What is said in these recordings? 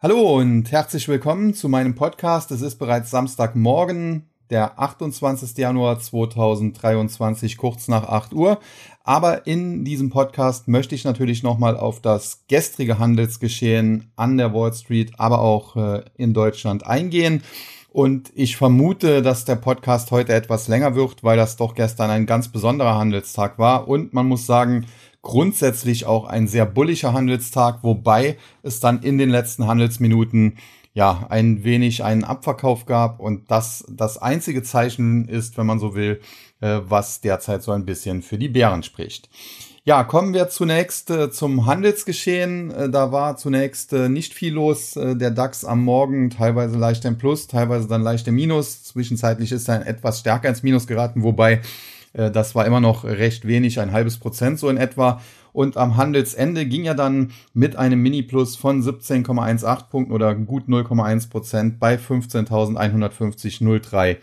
Hallo und herzlich willkommen zu meinem Podcast. Es ist bereits Samstagmorgen, der 28. Januar 2023, kurz nach 8 Uhr. Aber in diesem Podcast möchte ich natürlich nochmal auf das gestrige Handelsgeschehen an der Wall Street, aber auch äh, in Deutschland eingehen. Und ich vermute, dass der Podcast heute etwas länger wird, weil das doch gestern ein ganz besonderer Handelstag war. Und man muss sagen, grundsätzlich auch ein sehr bullischer Handelstag, wobei es dann in den letzten Handelsminuten ja ein wenig einen Abverkauf gab und das das einzige Zeichen ist, wenn man so will, äh, was derzeit so ein bisschen für die Bären spricht. Ja, kommen wir zunächst äh, zum Handelsgeschehen. Äh, da war zunächst nicht viel los. Der DAX am Morgen teilweise leicht im Plus, teilweise dann leicht im Minus. Zwischenzeitlich ist er etwas stärker ins Minus geraten, wobei das war immer noch recht wenig, ein halbes Prozent so in etwa. Und am Handelsende ging er dann mit einem Mini-Plus von 17,18 Punkten oder gut 0,1 Prozent bei 15.150,03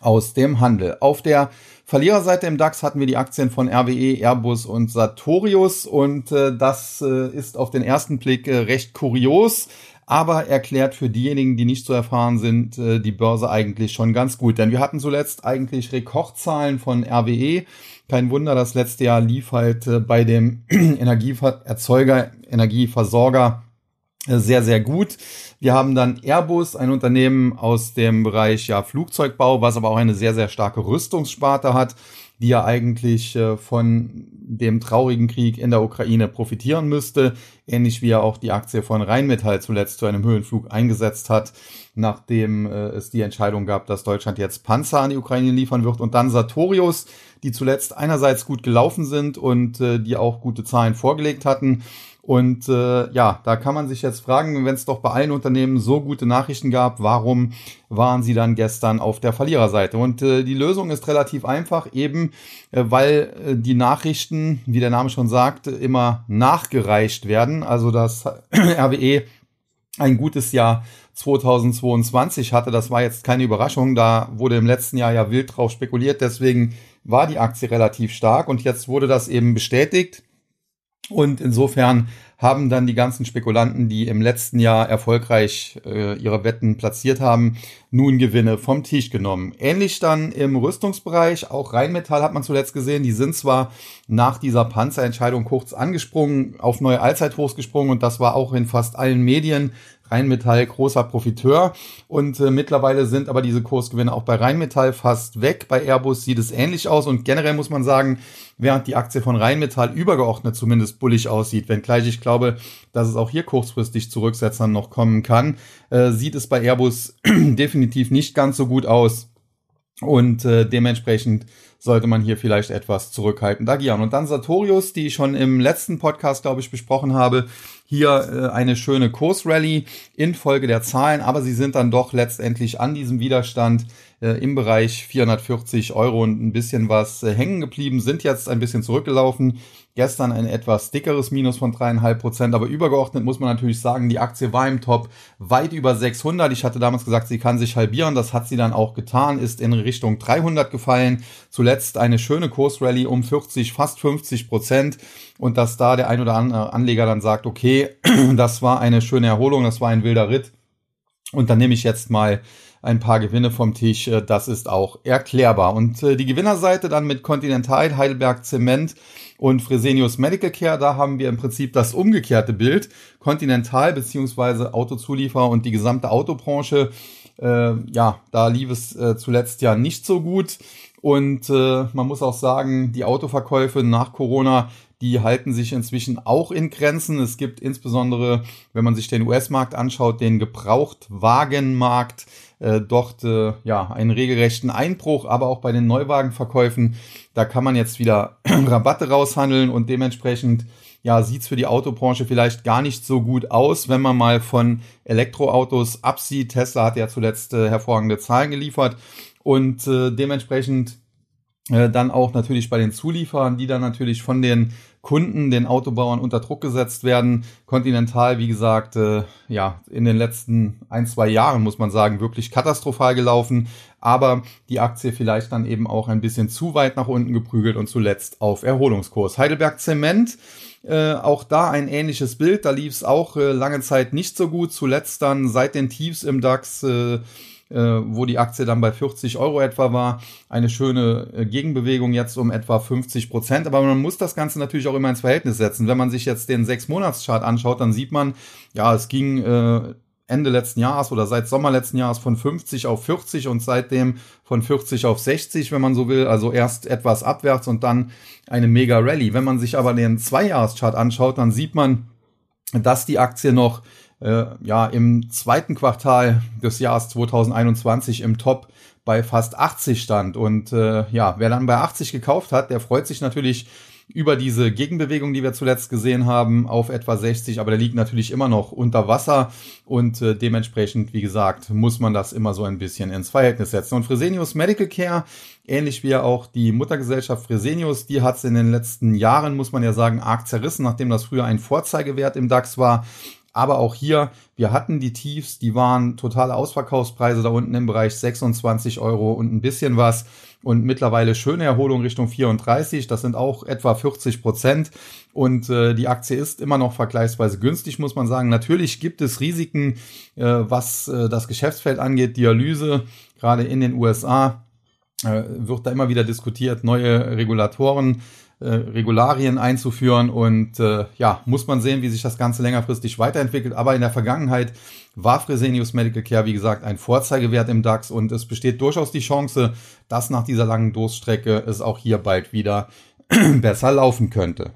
aus dem Handel. Auf der Verliererseite im DAX hatten wir die Aktien von RWE, Airbus und Sartorius und äh, das äh, ist auf den ersten Blick äh, recht kurios aber erklärt für diejenigen, die nicht so erfahren sind, äh, die Börse eigentlich schon ganz gut. Denn wir hatten zuletzt eigentlich Rekordzahlen von RWE. Kein Wunder, das letzte Jahr lief halt äh, bei dem Energieerzeuger, Energieversorger äh, sehr, sehr gut. Wir haben dann Airbus, ein Unternehmen aus dem Bereich ja, Flugzeugbau, was aber auch eine sehr, sehr starke Rüstungssparte hat die ja eigentlich äh, von dem traurigen Krieg in der Ukraine profitieren müsste, ähnlich wie er auch die Aktie von Rheinmetall zuletzt zu einem Höhenflug eingesetzt hat, nachdem äh, es die Entscheidung gab, dass Deutschland jetzt Panzer an die Ukraine liefern wird. Und dann Sartorius, die zuletzt einerseits gut gelaufen sind und äh, die auch gute Zahlen vorgelegt hatten und äh, ja, da kann man sich jetzt fragen, wenn es doch bei allen Unternehmen so gute Nachrichten gab, warum waren sie dann gestern auf der Verliererseite? Und äh, die Lösung ist relativ einfach, eben äh, weil äh, die Nachrichten, wie der Name schon sagt, immer nachgereicht werden. Also das RWE ein gutes Jahr 2022 hatte. Das war jetzt keine Überraschung. Da wurde im letzten Jahr ja wild drauf spekuliert. Deswegen war die Aktie relativ stark und jetzt wurde das eben bestätigt. Und insofern haben dann die ganzen Spekulanten, die im letzten Jahr erfolgreich äh, ihre Wetten platziert haben, nun Gewinne vom Tisch genommen. Ähnlich dann im Rüstungsbereich, auch Rheinmetall hat man zuletzt gesehen, die sind zwar nach dieser Panzerentscheidung kurz angesprungen, auf neue Allzeithochs gesprungen und das war auch in fast allen Medien Rheinmetall großer Profiteur und äh, mittlerweile sind aber diese Kursgewinne auch bei Rheinmetall fast weg. Bei Airbus sieht es ähnlich aus und generell muss man sagen, während die Aktie von Rheinmetall übergeordnet zumindest bullig aussieht, wenngleich ich glaube, dass es auch hier kurzfristig zu Rücksetzern noch kommen kann, äh, sieht es bei Airbus definitiv nicht ganz so gut aus. Und äh, dementsprechend sollte man hier vielleicht etwas zurückhaltend agieren. Und dann Sartorius, die ich schon im letzten Podcast, glaube ich, besprochen habe, hier äh, eine schöne Kursrally infolge der Zahlen, aber sie sind dann doch letztendlich an diesem Widerstand äh, im Bereich 440 Euro und ein bisschen was äh, hängen geblieben, sind jetzt ein bisschen zurückgelaufen. Gestern ein etwas dickeres Minus von dreieinhalb Prozent, aber übergeordnet muss man natürlich sagen, die Aktie war im Top weit über 600. Ich hatte damals gesagt, sie kann sich halbieren. Das hat sie dann auch getan, ist in Richtung 300 gefallen. Zuletzt eine schöne Kursrally um 40, fast 50 Prozent. Und dass da der ein oder andere Anleger dann sagt, okay, das war eine schöne Erholung, das war ein wilder Ritt. Und dann nehme ich jetzt mal ein paar Gewinne vom Tisch. Äh, das ist auch erklärbar. Und äh, die Gewinnerseite dann mit Continental, Heidelberg Zement und Fresenius Medical Care, da haben wir im Prinzip das umgekehrte Bild. Continental beziehungsweise Autozulieferer und die gesamte Autobranche. Äh, ja, da lief es äh, zuletzt ja nicht so gut. Und äh, man muss auch sagen, die Autoverkäufe nach Corona, die halten sich inzwischen auch in Grenzen. Es gibt insbesondere, wenn man sich den US-Markt anschaut, den Gebrauchtwagenmarkt, äh, dort äh, ja einen regelrechten Einbruch, aber auch bei den Neuwagenverkäufen, da kann man jetzt wieder Rabatte raushandeln und dementsprechend ja, sieht's für die Autobranche vielleicht gar nicht so gut aus, wenn man mal von Elektroautos absieht. Tesla hat ja zuletzt äh, hervorragende Zahlen geliefert und äh, dementsprechend äh, dann auch natürlich bei den Zulieferern, die dann natürlich von den Kunden, den Autobauern unter Druck gesetzt werden. Continental, wie gesagt, äh, ja, in den letzten ein, zwei Jahren, muss man sagen, wirklich katastrophal gelaufen. Aber die Aktie vielleicht dann eben auch ein bisschen zu weit nach unten geprügelt und zuletzt auf Erholungskurs. Heidelberg Zement, äh, auch da ein ähnliches Bild. Da lief es auch äh, lange Zeit nicht so gut. Zuletzt dann seit den Tiefs im DAX äh, wo die Aktie dann bei 40 Euro etwa war. Eine schöne äh, Gegenbewegung jetzt um etwa 50 Prozent. Aber man muss das Ganze natürlich auch immer ins Verhältnis setzen. Wenn man sich jetzt den sechs monats chart anschaut, dann sieht man, ja, es ging äh, Ende letzten Jahres oder seit Sommer letzten Jahres von 50 auf 40 und seitdem von 40 auf 60, wenn man so will. Also erst etwas abwärts und dann eine mega Rallye. Wenn man sich aber den Zwei-Jahres-Chart anschaut, dann sieht man, dass die Aktie noch äh, ja im zweiten Quartal des Jahres 2021 im Top bei fast 80 stand. Und äh, ja, wer dann bei 80 gekauft hat, der freut sich natürlich über diese Gegenbewegung, die wir zuletzt gesehen haben, auf etwa 60, aber der liegt natürlich immer noch unter Wasser und äh, dementsprechend, wie gesagt, muss man das immer so ein bisschen ins Verhältnis setzen. Und Fresenius Medical Care, ähnlich wie auch die Muttergesellschaft Fresenius, die hat es in den letzten Jahren, muss man ja sagen, arg zerrissen, nachdem das früher ein Vorzeigewert im DAX war, aber auch hier, wir hatten die Tiefs, die waren totale Ausverkaufspreise da unten im Bereich 26 Euro und ein bisschen was. Und mittlerweile schöne Erholung Richtung 34. Das sind auch etwa 40 Prozent. Und äh, die Aktie ist immer noch vergleichsweise günstig, muss man sagen. Natürlich gibt es Risiken, äh, was äh, das Geschäftsfeld angeht. Dialyse, gerade in den USA, äh, wird da immer wieder diskutiert. Neue Regulatoren äh, Regularien einzuführen und äh, ja, muss man sehen, wie sich das Ganze längerfristig weiterentwickelt. Aber in der Vergangenheit war Fresenius Medical Care, wie gesagt, ein Vorzeigewert im DAX und es besteht durchaus die Chance, dass nach dieser langen Durststrecke es auch hier bald wieder besser laufen könnte.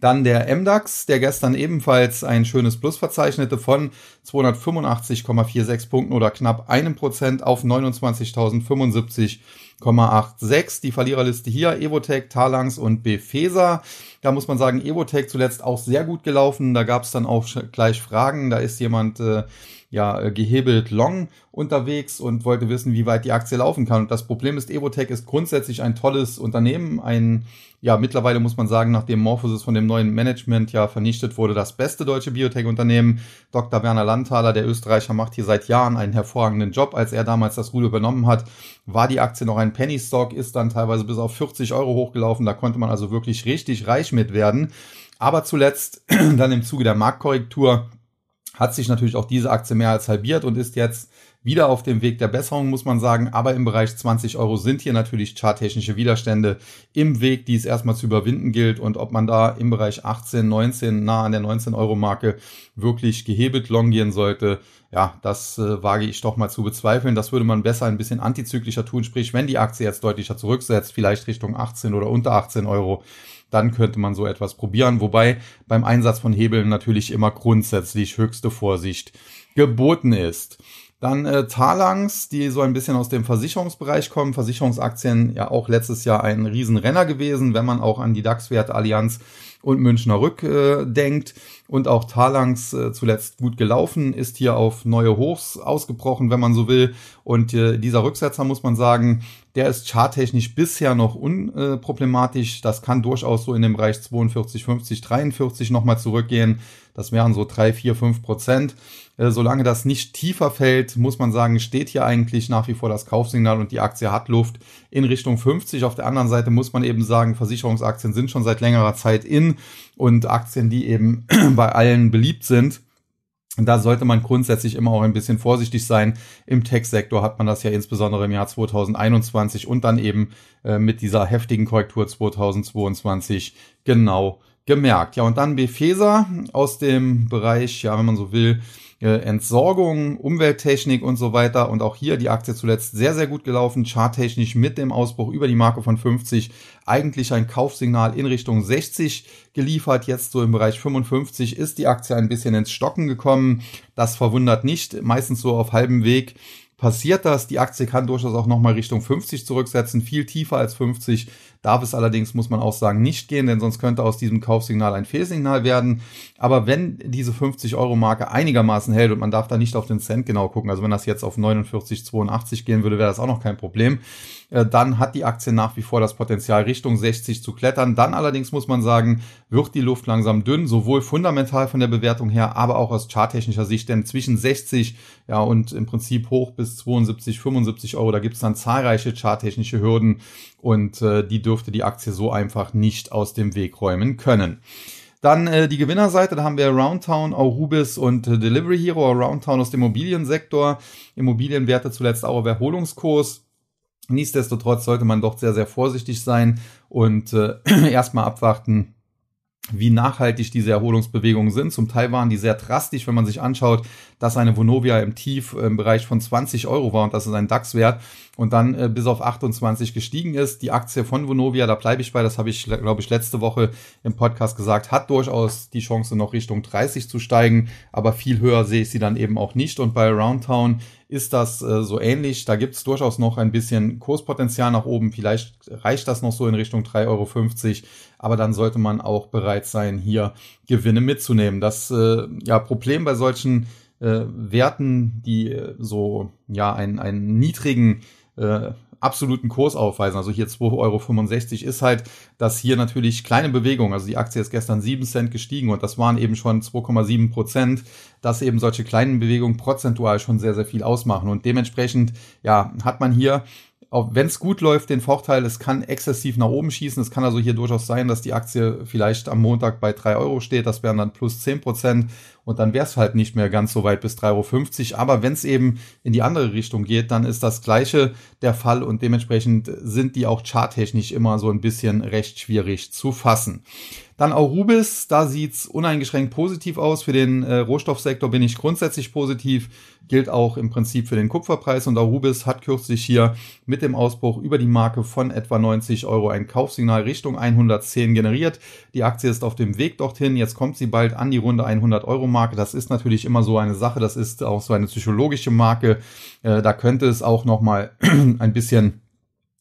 Dann der MDAX, der gestern ebenfalls ein schönes Plus verzeichnete von 285,46 Punkten oder knapp einem Prozent auf 29.075 0,86. Die Verliererliste hier Evotech, Talangs und Befesa. Da muss man sagen, Evotech zuletzt auch sehr gut gelaufen. Da gab es dann auch gleich Fragen. Da ist jemand äh, ja äh, gehebelt long unterwegs und wollte wissen, wie weit die Aktie laufen kann. Und das Problem ist, Evotech ist grundsätzlich ein tolles Unternehmen, ein ja, mittlerweile muss man sagen, nachdem Morphosis von dem neuen Management ja vernichtet wurde, das beste deutsche Biotech-Unternehmen. Dr. Werner Landthaler, der Österreicher, macht hier seit Jahren einen hervorragenden Job. Als er damals das Ruder übernommen hat, war die Aktie noch ein Penny Stock, ist dann teilweise bis auf 40 Euro hochgelaufen. Da konnte man also wirklich richtig reich mit werden. Aber zuletzt, dann im Zuge der Marktkorrektur, hat sich natürlich auch diese Aktie mehr als halbiert und ist jetzt wieder auf dem Weg der Besserung, muss man sagen. Aber im Bereich 20 Euro sind hier natürlich charttechnische Widerstände im Weg, die es erstmal zu überwinden gilt. Und ob man da im Bereich 18, 19, nah an der 19 Euro Marke wirklich gehebelt longieren sollte, ja, das äh, wage ich doch mal zu bezweifeln. Das würde man besser ein bisschen antizyklischer tun. Sprich, wenn die Aktie jetzt deutlicher zurücksetzt, vielleicht Richtung 18 oder unter 18 Euro, dann könnte man so etwas probieren. Wobei beim Einsatz von Hebeln natürlich immer grundsätzlich höchste Vorsicht geboten ist. Dann äh, Talangs, die so ein bisschen aus dem Versicherungsbereich kommen. Versicherungsaktien ja auch letztes Jahr ein Riesenrenner gewesen, wenn man auch an die DAX-Werte Allianz und Münchner Rück äh, denkt. Und auch Talangs äh, zuletzt gut gelaufen, ist hier auf neue Hochs ausgebrochen, wenn man so will. Und äh, dieser Rücksetzer, muss man sagen, der ist charttechnisch bisher noch unproblematisch. Das kann durchaus so in dem Bereich 42, 50, 43 nochmal zurückgehen. Das wären so drei, vier, fünf Prozent. Äh, solange das nicht tiefer fällt, muss man sagen, steht hier eigentlich nach wie vor das Kaufsignal und die Aktie hat Luft in Richtung 50. Auf der anderen Seite muss man eben sagen, Versicherungsaktien sind schon seit längerer Zeit in und Aktien, die eben bei allen beliebt sind. Da sollte man grundsätzlich immer auch ein bisschen vorsichtig sein. Im Tech-Sektor hat man das ja insbesondere im Jahr 2021 und dann eben äh, mit dieser heftigen Korrektur 2022 genau gemerkt. Ja, und dann Befesa aus dem Bereich, ja, wenn man so will, Entsorgung, Umwelttechnik und so weiter. Und auch hier die Aktie zuletzt sehr, sehr gut gelaufen, charttechnisch mit dem Ausbruch über die Marke von 50 eigentlich ein Kaufsignal in Richtung 60 geliefert. Jetzt so im Bereich 55 ist die Aktie ein bisschen ins Stocken gekommen. Das verwundert nicht, meistens so auf halbem Weg passiert das. Die Aktie kann durchaus auch nochmal Richtung 50 zurücksetzen, viel tiefer als 50 darf es allerdings, muss man auch sagen, nicht gehen, denn sonst könnte aus diesem Kaufsignal ein Fehlsignal werden. Aber wenn diese 50-Euro-Marke einigermaßen hält und man darf da nicht auf den Cent genau gucken, also wenn das jetzt auf 49,82 gehen würde, wäre das auch noch kein Problem. Äh, dann hat die Aktie nach wie vor das Potenzial Richtung 60 zu klettern. Dann allerdings muss man sagen, wird die Luft langsam dünn, sowohl fundamental von der Bewertung her, aber auch aus charttechnischer Sicht, denn zwischen 60 ja und im Prinzip hoch bis 72, 75 Euro, da gibt es dann zahlreiche charttechnische Hürden und äh, die dürfte die Aktie so einfach nicht aus dem Weg räumen können. Dann äh, die Gewinnerseite, da haben wir Roundtown, Aurubis und äh, Delivery Hero. Roundtown aus dem Immobiliensektor. Immobilienwerte zuletzt auch auf Erholungskurs. Nichtsdestotrotz sollte man doch sehr, sehr vorsichtig sein und äh, erstmal abwarten, wie nachhaltig diese Erholungsbewegungen sind. Zum Teil waren die sehr drastisch, wenn man sich anschaut, dass eine Vonovia im Tief im Bereich von 20 Euro war und das ist ein DAX-Wert und dann äh, bis auf 28 gestiegen ist. Die Aktie von Vonovia, da bleibe ich bei, das habe ich, glaube ich, letzte Woche im Podcast gesagt, hat durchaus die Chance noch Richtung 30 zu steigen, aber viel höher sehe ich sie dann eben auch nicht. Und bei Roundtown ist das äh, so ähnlich. Da gibt es durchaus noch ein bisschen Kurspotenzial nach oben. Vielleicht reicht das noch so in Richtung 3,50 Euro, aber dann sollte man auch bereit sein, hier Gewinne mitzunehmen. Das äh, ja, Problem bei solchen äh, Werten, die äh, so ja einen, einen niedrigen äh, absoluten Kurs aufweisen, also hier 2,65 Euro, ist halt, dass hier natürlich kleine Bewegungen, also die Aktie ist gestern 7 Cent gestiegen und das waren eben schon 2,7 Prozent, dass eben solche kleinen Bewegungen prozentual schon sehr, sehr viel ausmachen und dementsprechend, ja, hat man hier wenn es gut läuft, den Vorteil, es kann exzessiv nach oben schießen. Es kann also hier durchaus sein, dass die Aktie vielleicht am Montag bei 3 Euro steht. Das wären dann plus 10 Prozent. Und dann wäre es halt nicht mehr ganz so weit bis 3,50 Euro. Aber wenn es eben in die andere Richtung geht, dann ist das Gleiche der Fall. Und dementsprechend sind die auch charttechnisch immer so ein bisschen recht schwierig zu fassen. Dann Aurubis, da sieht's uneingeschränkt positiv aus. Für den äh, Rohstoffsektor bin ich grundsätzlich positiv. Gilt auch im Prinzip für den Kupferpreis. Und Aurubis hat kürzlich hier mit dem Ausbruch über die Marke von etwa 90 Euro ein Kaufsignal Richtung 110 generiert. Die Aktie ist auf dem Weg dorthin. Jetzt kommt sie bald an die runde 100 Euro Marke. Das ist natürlich immer so eine Sache. Das ist auch so eine psychologische Marke. Äh, da könnte es auch noch mal ein bisschen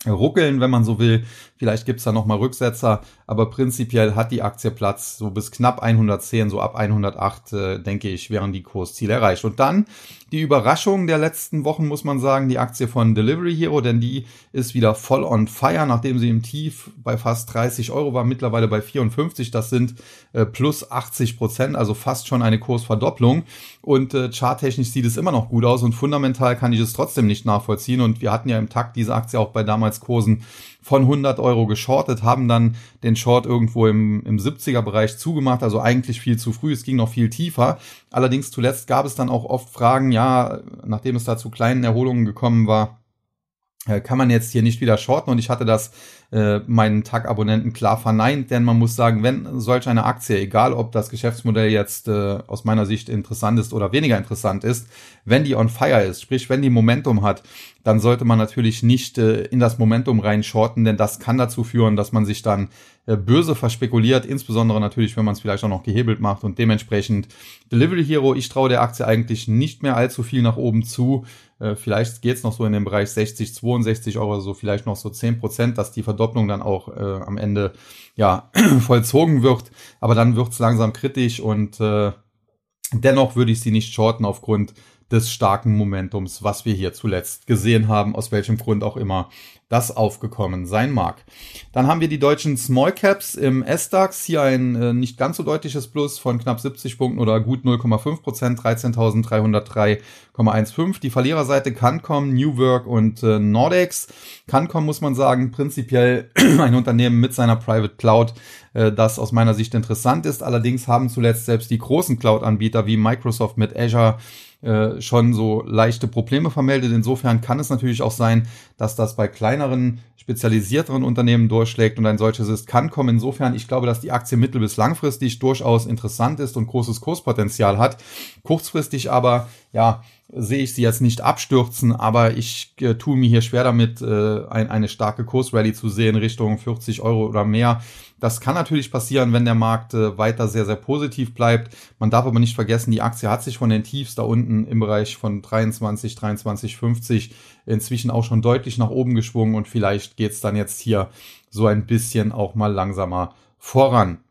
ruckeln, wenn man so will. Vielleicht gibt's da nochmal Rücksetzer, aber prinzipiell hat die Aktie Platz so bis knapp 110, so ab 108, äh, denke ich, wären die Kursziele erreicht. Und dann die Überraschung der letzten Wochen, muss man sagen, die Aktie von Delivery Hero, denn die ist wieder voll on fire, nachdem sie im Tief bei fast 30 Euro war, mittlerweile bei 54. Das sind äh, plus 80 Prozent, also fast schon eine Kursverdopplung. Und äh, charttechnisch sieht es immer noch gut aus und fundamental kann ich es trotzdem nicht nachvollziehen. Und wir hatten ja im Takt diese Aktie auch bei damals Kursen von 100 Euro geschortet, haben dann den Short irgendwo im, im 70er Bereich zugemacht, also eigentlich viel zu früh, es ging noch viel tiefer. Allerdings zuletzt gab es dann auch oft Fragen, ja, nachdem es da zu kleinen Erholungen gekommen war, kann man jetzt hier nicht wieder shorten und ich hatte das äh, meinen Tag-Abonnenten klar verneint, denn man muss sagen, wenn solch eine Aktie, egal ob das Geschäftsmodell jetzt äh, aus meiner Sicht interessant ist oder weniger interessant ist, wenn die on fire ist, sprich wenn die Momentum hat, dann sollte man natürlich nicht äh, in das Momentum rein shorten, denn das kann dazu führen, dass man sich dann äh, böse verspekuliert, insbesondere natürlich, wenn man es vielleicht auch noch gehebelt macht und dementsprechend Delivery Hero, ich traue der Aktie eigentlich nicht mehr allzu viel nach oben zu. Äh, vielleicht geht's noch so in den Bereich 60, 62 Euro, so vielleicht noch so 10 Prozent, dass die Verdopplung dann auch äh, am Ende ja vollzogen wird. Aber dann wird's langsam kritisch und äh, dennoch würde ich sie nicht shorten aufgrund des starken Momentums, was wir hier zuletzt gesehen haben, aus welchem Grund auch immer das aufgekommen sein mag. Dann haben wir die deutschen Small Caps im S-DAX. Hier ein äh, nicht ganz so deutliches Plus von knapp 70 Punkten oder gut 0,5 Prozent, 13.303,15. Die Verliererseite Cancom, New Work und äh, Nordex. Cancom muss man sagen, prinzipiell ein Unternehmen mit seiner Private Cloud, äh, das aus meiner Sicht interessant ist. Allerdings haben zuletzt selbst die großen Cloud-Anbieter wie Microsoft mit Azure äh, schon so leichte Probleme vermeldet. Insofern kann es natürlich auch sein, dass das bei kleineren, spezialisierteren Unternehmen durchschlägt und ein solches ist, kann kommen. Insofern, ich glaube, dass die Aktie mittel- bis langfristig durchaus interessant ist und großes Kurspotenzial hat. Kurzfristig aber, ja, sehe ich sie jetzt nicht abstürzen, aber ich äh, tue mir hier schwer damit, äh, ein, eine starke Kursrally zu sehen Richtung 40 Euro oder mehr. Das kann natürlich passieren, wenn der Markt äh, weiter sehr, sehr positiv bleibt. Man darf aber nicht vergessen, die Aktie hat sich von den Tiefs da unten im Bereich von 23, 23, 50 inzwischen auch schon deutlich nach oben geschwungen und vielleicht geht's dann jetzt hier so ein bisschen auch mal langsamer voran.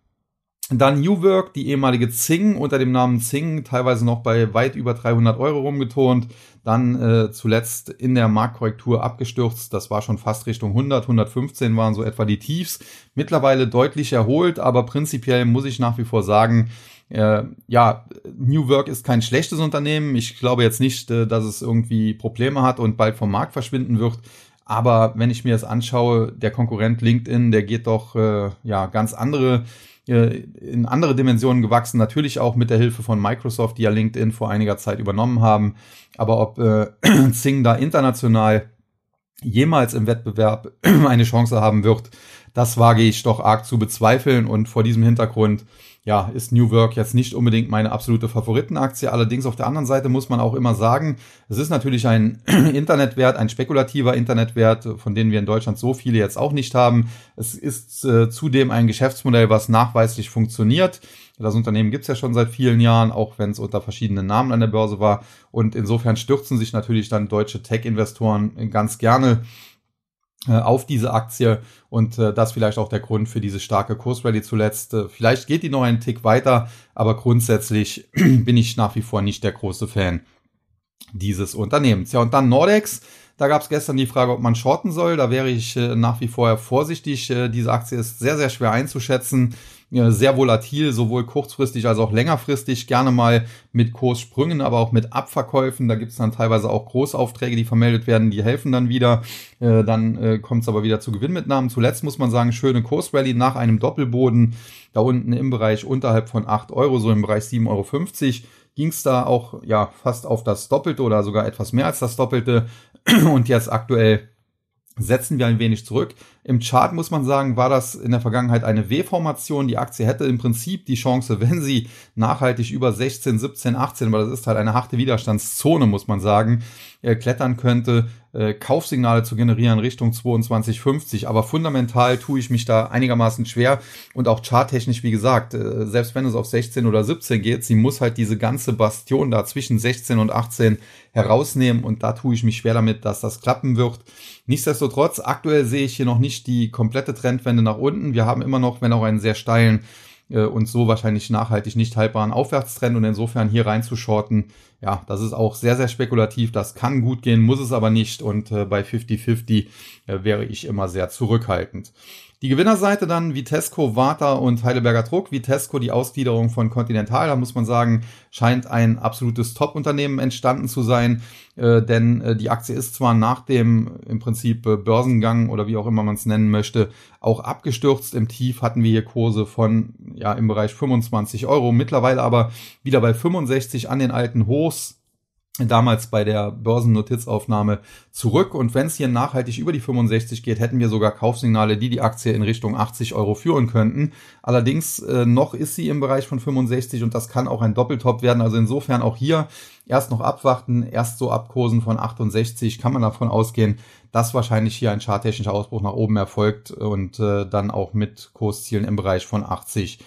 Dann New Work, die ehemalige Zing unter dem Namen Zing, teilweise noch bei weit über 300 Euro rumgetont. Dann äh, zuletzt in der Marktkorrektur abgestürzt. Das war schon fast Richtung 100, 115 waren so etwa die Tiefs. Mittlerweile deutlich erholt, aber prinzipiell muss ich nach wie vor sagen, äh, ja, New Work ist kein schlechtes Unternehmen. Ich glaube jetzt nicht, äh, dass es irgendwie Probleme hat und bald vom Markt verschwinden wird. Aber wenn ich mir das anschaue, der Konkurrent LinkedIn, der geht doch äh, ja ganz andere in andere Dimensionen gewachsen, natürlich auch mit der Hilfe von Microsoft, die ja LinkedIn vor einiger Zeit übernommen haben. Aber ob äh, Zing da international jemals im Wettbewerb eine Chance haben wird, das wage ich doch arg zu bezweifeln. Und vor diesem Hintergrund ja, ist New Work jetzt nicht unbedingt meine absolute Favoritenaktie. Allerdings auf der anderen Seite muss man auch immer sagen, es ist natürlich ein Internetwert, ein spekulativer Internetwert, von denen wir in Deutschland so viele jetzt auch nicht haben. Es ist äh, zudem ein Geschäftsmodell, was nachweislich funktioniert. Das Unternehmen gibt's ja schon seit vielen Jahren, auch wenn es unter verschiedenen Namen an der Börse war. Und insofern stürzen sich natürlich dann deutsche Tech-Investoren ganz gerne auf diese Aktie und äh, das vielleicht auch der Grund für diese starke Kursrallye zuletzt. Äh, vielleicht geht die noch einen Tick weiter, aber grundsätzlich bin ich nach wie vor nicht der große Fan dieses Unternehmens. Ja, und dann Nordex. Da gab es gestern die Frage, ob man shorten soll. Da wäre ich äh, nach wie vor vorsichtig. Äh, diese Aktie ist sehr, sehr schwer einzuschätzen sehr volatil, sowohl kurzfristig als auch längerfristig, gerne mal mit Kurssprüngen, aber auch mit Abverkäufen. Da gibt es dann teilweise auch Großaufträge, die vermeldet werden, die helfen dann wieder. Äh, dann äh, kommt es aber wieder zu Gewinnmitnahmen. Zuletzt muss man sagen, schöne Kursrally nach einem Doppelboden, da unten im Bereich unterhalb von 8 Euro, so im Bereich 7,50 Euro ging es da auch ja fast auf das Doppelte oder sogar etwas mehr als das Doppelte. Und jetzt aktuell setzen wir ein wenig zurück. Im Chart muss man sagen, war das in der Vergangenheit eine W-Formation. Die Aktie hätte im Prinzip die Chance, wenn sie nachhaltig über 16, 17, 18, weil das ist halt eine harte Widerstandszone, muss man sagen, äh, klettern könnte, äh, Kaufsignale zu generieren Richtung 22,50. Aber fundamental tue ich mich da einigermaßen schwer und auch charttechnisch, wie gesagt, äh, selbst wenn es auf 16 oder 17 geht, sie muss halt diese ganze Bastion da zwischen 16 und 18 herausnehmen und da tue ich mich schwer damit, dass das klappen wird. Nichtsdestotrotz, aktuell sehe ich hier noch nicht die komplette Trendwende nach unten. Wir haben immer noch, wenn auch einen sehr steilen äh, und so wahrscheinlich nachhaltig nicht haltbaren Aufwärtstrend und insofern hier reinzushorten, ja, das ist auch sehr, sehr spekulativ. Das kann gut gehen, muss es aber nicht und äh, bei 50-50 äh, wäre ich immer sehr zurückhaltend. Die Gewinnerseite dann Vitesco, Warta und Heidelberger Druck. Vitesco, die Ausgliederung von Continental, da muss man sagen, scheint ein absolutes Top-Unternehmen entstanden zu sein, äh, denn äh, die Aktie ist zwar nach dem im Prinzip äh, Börsengang oder wie auch immer man es nennen möchte, auch abgestürzt. Im Tief hatten wir hier Kurse von ja im Bereich 25 Euro, mittlerweile aber wieder bei 65 an den alten Hochs damals bei der Börsennotitzaufnahme zurück. Und wenn es hier nachhaltig über die 65 geht, hätten wir sogar Kaufsignale, die die Aktie in Richtung 80 Euro führen könnten. Allerdings äh, noch ist sie im Bereich von 65 und das kann auch ein Doppeltop werden. Also insofern auch hier erst noch abwarten. Erst so ab Kursen von 68 kann man davon ausgehen, dass wahrscheinlich hier ein charttechnischer Ausbruch nach oben erfolgt und äh, dann auch mit Kurszielen im Bereich von 80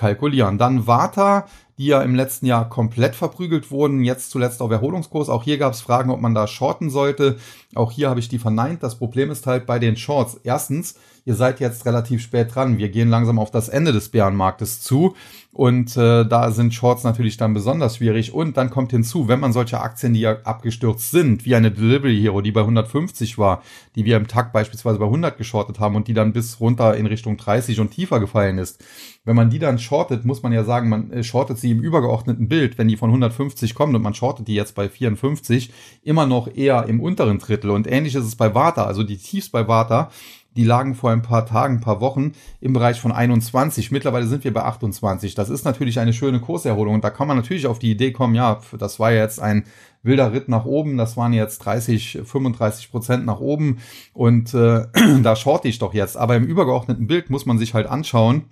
kalkulieren. Dann Warta, die ja im letzten Jahr komplett verprügelt wurden, jetzt zuletzt auf Erholungskurs. Auch hier gab es Fragen, ob man da shorten sollte. Auch hier habe ich die verneint. Das Problem ist halt bei den Shorts. Erstens, ihr seid jetzt relativ spät dran. Wir gehen langsam auf das Ende des Bärenmarktes zu. Und äh, da sind Shorts natürlich dann besonders schwierig. Und dann kommt hinzu, wenn man solche Aktien, die ja abgestürzt sind, wie eine Delivery Hero, die bei 150 war, die wir im Tag beispielsweise bei 100 geschortet haben und die dann bis runter in Richtung 30 und tiefer gefallen ist. Wenn man die dann shortet, muss man ja sagen, man äh, shortet sie im übergeordneten Bild, wenn die von 150 kommt und man shortet die jetzt bei 54, immer noch eher im unteren Drittel. Und ähnlich ist es bei Vata, also die Tiefs bei Vata die lagen vor ein paar Tagen, ein paar Wochen im Bereich von 21. Mittlerweile sind wir bei 28. Das ist natürlich eine schöne Kurserholung. Und da kann man natürlich auf die Idee kommen, ja, das war jetzt ein wilder Ritt nach oben. Das waren jetzt 30, 35 Prozent nach oben. Und äh, da shorte ich doch jetzt. Aber im übergeordneten Bild muss man sich halt anschauen,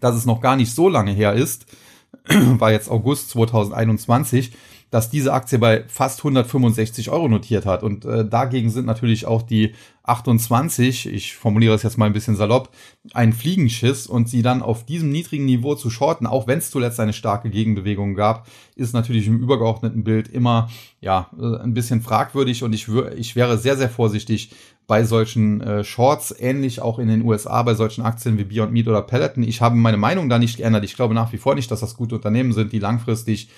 dass es noch gar nicht so lange her ist, war jetzt August 2021, dass diese Aktie bei fast 165 Euro notiert hat. Und äh, dagegen sind natürlich auch die 28, ich formuliere es jetzt mal ein bisschen salopp, ein Fliegenschiss und sie dann auf diesem niedrigen Niveau zu shorten, auch wenn es zuletzt eine starke Gegenbewegung gab, ist natürlich im übergeordneten Bild immer ja äh, ein bisschen fragwürdig und ich, ich wäre sehr, sehr vorsichtig bei solchen äh, Shorts, ähnlich auch in den USA bei solchen Aktien wie Beyond Meat oder Peloton. Ich habe meine Meinung da nicht geändert. Ich glaube nach wie vor nicht, dass das gute Unternehmen sind, die langfristig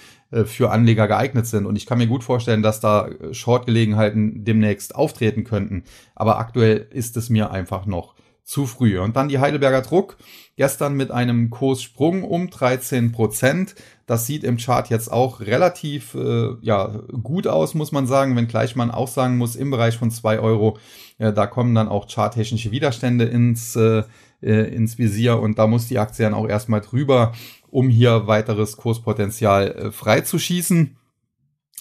für Anleger geeignet sind. Und ich kann mir gut vorstellen, dass da äh, Short-Gelegenheiten demnächst auftreten könnten. Aber aktuell ist es mir einfach noch zu früh. Und dann die Heidelberger Druck. Gestern mit einem Kurssprung um 13 Prozent. Das sieht im Chart jetzt auch relativ äh, ja, gut aus, muss man sagen, wenngleich man auch sagen muss, im Bereich von zwei Euro, äh, da kommen dann auch charttechnische Widerstände ins, äh, äh ins Visier und da muss die Aktie dann auch erstmal drüber, um hier weiteres Kurspotenzial äh, freizuschießen.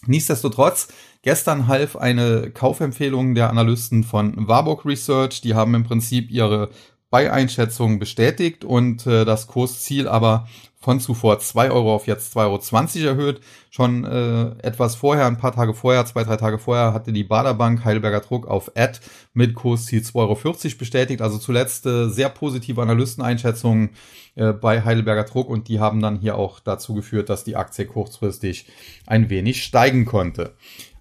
Nichtsdestotrotz, gestern half eine Kaufempfehlung der Analysten von Warburg Research. Die haben im Prinzip ihre Buy-Einschätzung bestätigt und äh, das Kursziel aber von zuvor 2 Euro auf jetzt 2,20 Euro erhöht. Schon äh, etwas vorher, ein paar Tage vorher, zwei, drei Tage vorher, hatte die Baderbank Heidelberger Druck auf Ad mit Kursziel 2,40 Euro bestätigt. Also zuletzt äh, sehr positive Analysteneinschätzungen äh, bei Heidelberger Druck und die haben dann hier auch dazu geführt, dass die Aktie kurzfristig ein wenig steigen konnte.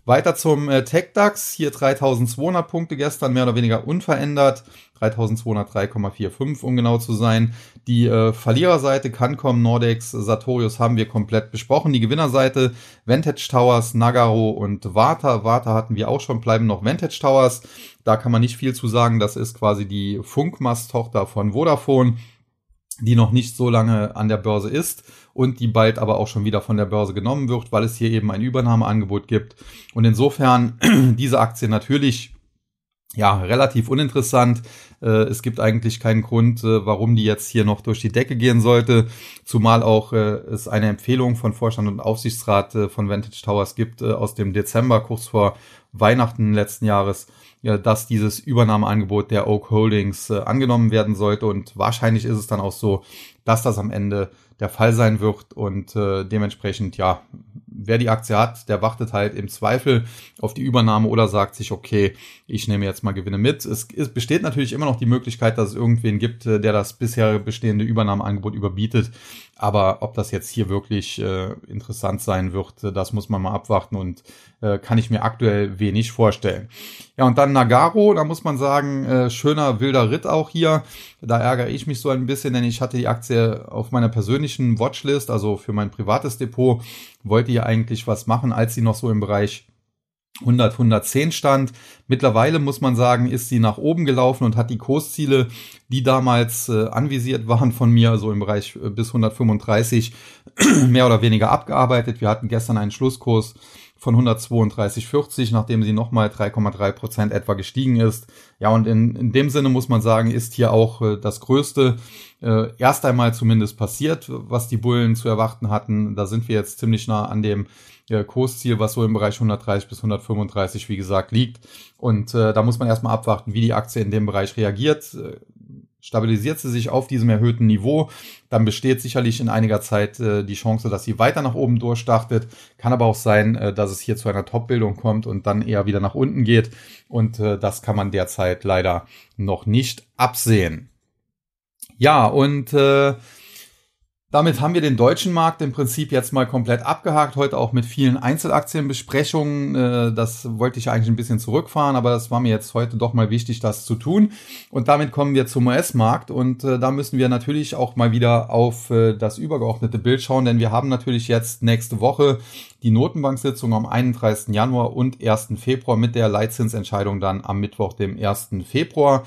Weiter zum äh, TechDAX. Hier 3200 Punkte gestern, mehr oder weniger unverändert. 3203,45, um genau zu sein. Die äh, Verliererseite Cancom, Nordex, Sartorius haben wir komplett besprochen. Die Gewinnerseite Vantage Towers, Nagaro und Vata. Vata hatten wir auch schon, bleiben noch Vantage Towers. Da kann man nicht viel zu sagen. Das ist quasi die Funkmast-Tochter von Vodafone die noch nicht so lange an der Börse ist und die bald aber auch schon wieder von der Börse genommen wird, weil es hier eben ein Übernahmeangebot gibt. Und insofern diese Aktie natürlich ja, relativ uninteressant. Äh, es gibt eigentlich keinen Grund, äh, warum die jetzt hier noch durch die Decke gehen sollte. Zumal auch äh, es eine Empfehlung von Vorstand und Aufsichtsrat von Vantage Towers gibt aus dem Dezember, kurz vor Weihnachten letzten Jahres, dass dieses Übernahmeangebot der Oak Holdings angenommen werden sollte. Und wahrscheinlich ist es dann auch so, dass das am Ende der Fall sein wird und dementsprechend, ja, wer die Aktie hat, der wartet halt im Zweifel auf die Übernahme oder sagt sich, okay, ich nehme jetzt mal Gewinne mit. Es, es besteht natürlich immer noch die Möglichkeit, dass es irgendwen gibt, äh, der das bisher bestehende Übernahmeangebot überbietet. Aber ob das jetzt hier wirklich äh, interessant sein wird, äh, das muss man mal abwarten und äh, kann ich mir aktuell wenig vorstellen. Ja, und dann Nagaro, da muss man sagen, äh, schöner wilder Ritt auch hier. Da ärgere ich mich so ein bisschen, denn ich hatte die Aktie auf meiner persönlichen Watchlist, also für mein privates Depot, wollte ja eigentlich was machen, als sie noch so im Bereich 100, 110 stand. Mittlerweile muss man sagen, ist sie nach oben gelaufen und hat die Kursziele, die damals äh, anvisiert waren von mir, so im Bereich äh, bis 135, mehr oder weniger abgearbeitet. Wir hatten gestern einen Schlusskurs von 132,40, nachdem sie nochmal 3,3 Prozent etwa gestiegen ist. Ja, und in, in dem Sinne muss man sagen, ist hier auch äh, das Größte äh, erst einmal zumindest passiert, was die Bullen zu erwarten hatten. Da sind wir jetzt ziemlich nah an dem äh, Kursziel, was so im Bereich 130 bis 135, wie gesagt, liegt. Und äh, da muss man erstmal abwarten, wie die Aktie in dem Bereich reagiert. Stabilisiert sie sich auf diesem erhöhten Niveau, dann besteht sicherlich in einiger Zeit äh, die Chance, dass sie weiter nach oben durchstartet. Kann aber auch sein, äh, dass es hier zu einer Top-Bildung kommt und dann eher wieder nach unten geht. Und äh, das kann man derzeit leider noch nicht absehen. Ja, und äh, damit haben wir den deutschen Markt im Prinzip jetzt mal komplett abgehakt. Heute auch mit vielen Einzelaktienbesprechungen. Äh, das wollte ich eigentlich ein bisschen zurückfahren, aber das war mir jetzt heute doch mal wichtig, das zu tun. Und damit kommen wir zum US-Markt. Und äh, da müssen wir natürlich auch mal wieder auf äh, das übergeordnete Bild schauen, denn wir haben natürlich jetzt nächste Woche die Notenbanksitzung am 31. Januar und 1. Februar mit der Leitzinsentscheidung dann am Mittwoch, dem 1. Februar.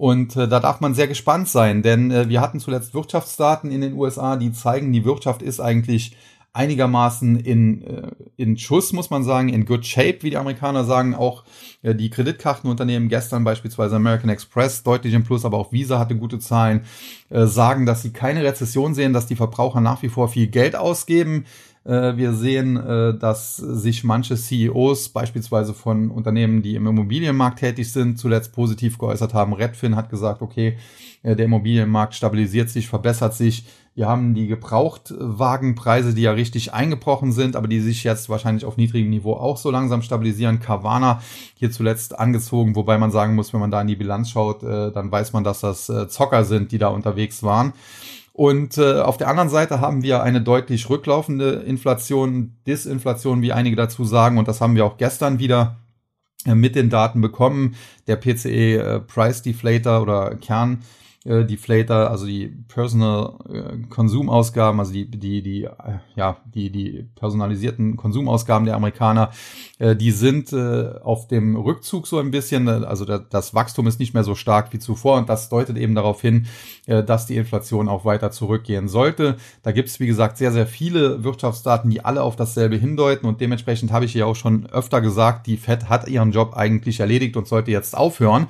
Und äh, da darf man sehr gespannt sein, denn äh, wir hatten zuletzt Wirtschaftsdaten in den USA, die zeigen, die Wirtschaft ist eigentlich einigermaßen in, äh, in Schuss, muss man sagen, in good shape, wie die Amerikaner sagen. Auch äh, die Kreditkartenunternehmen, gestern beispielsweise American Express, deutlich im Plus, aber auch Visa hatte gute Zahlen, äh, sagen, dass sie keine Rezession sehen, dass die Verbraucher nach wie vor viel Geld ausgeben. Äh, wir sehen, äh, dass sich manche CEOs beispielsweise von Unternehmen, die im Immobilienmarkt tätig sind, zuletzt positiv geäußert haben. Redfin hat gesagt, okay, äh, der Immobilienmarkt stabilisiert sich, verbessert sich. Wir haben die Gebrauchtwagenpreise, die ja richtig eingebrochen sind, aber die sich jetzt wahrscheinlich auf niedrigem Niveau auch so langsam stabilisieren. Carvana hier zuletzt angezogen, wobei man sagen muss, wenn man da in die Bilanz schaut, dann weiß man, dass das Zocker sind, die da unterwegs waren. Und äh, auf der anderen Seite haben wir eine deutlich rücklaufende Inflation, Disinflation, wie einige dazu sagen. Und das haben wir auch gestern wieder äh, mit den Daten bekommen. Der PCE äh, Price Deflator oder Kern äh, Deflator, also die Personal äh, Konsumausgaben, also die, die, die, äh, ja, die, die personalisierten Konsumausgaben der Amerikaner, äh, die sind äh, auf dem Rückzug so ein bisschen, also da, das Wachstum ist nicht mehr so stark wie zuvor und das deutet eben darauf hin, äh, dass die Inflation auch weiter zurückgehen sollte. Da gibt es, wie gesagt, sehr, sehr viele Wirtschaftsdaten, die alle auf dasselbe hindeuten und dementsprechend habe ich ja auch schon öfter gesagt, die Fed hat ihren Job eigentlich erledigt und sollte jetzt aufhören.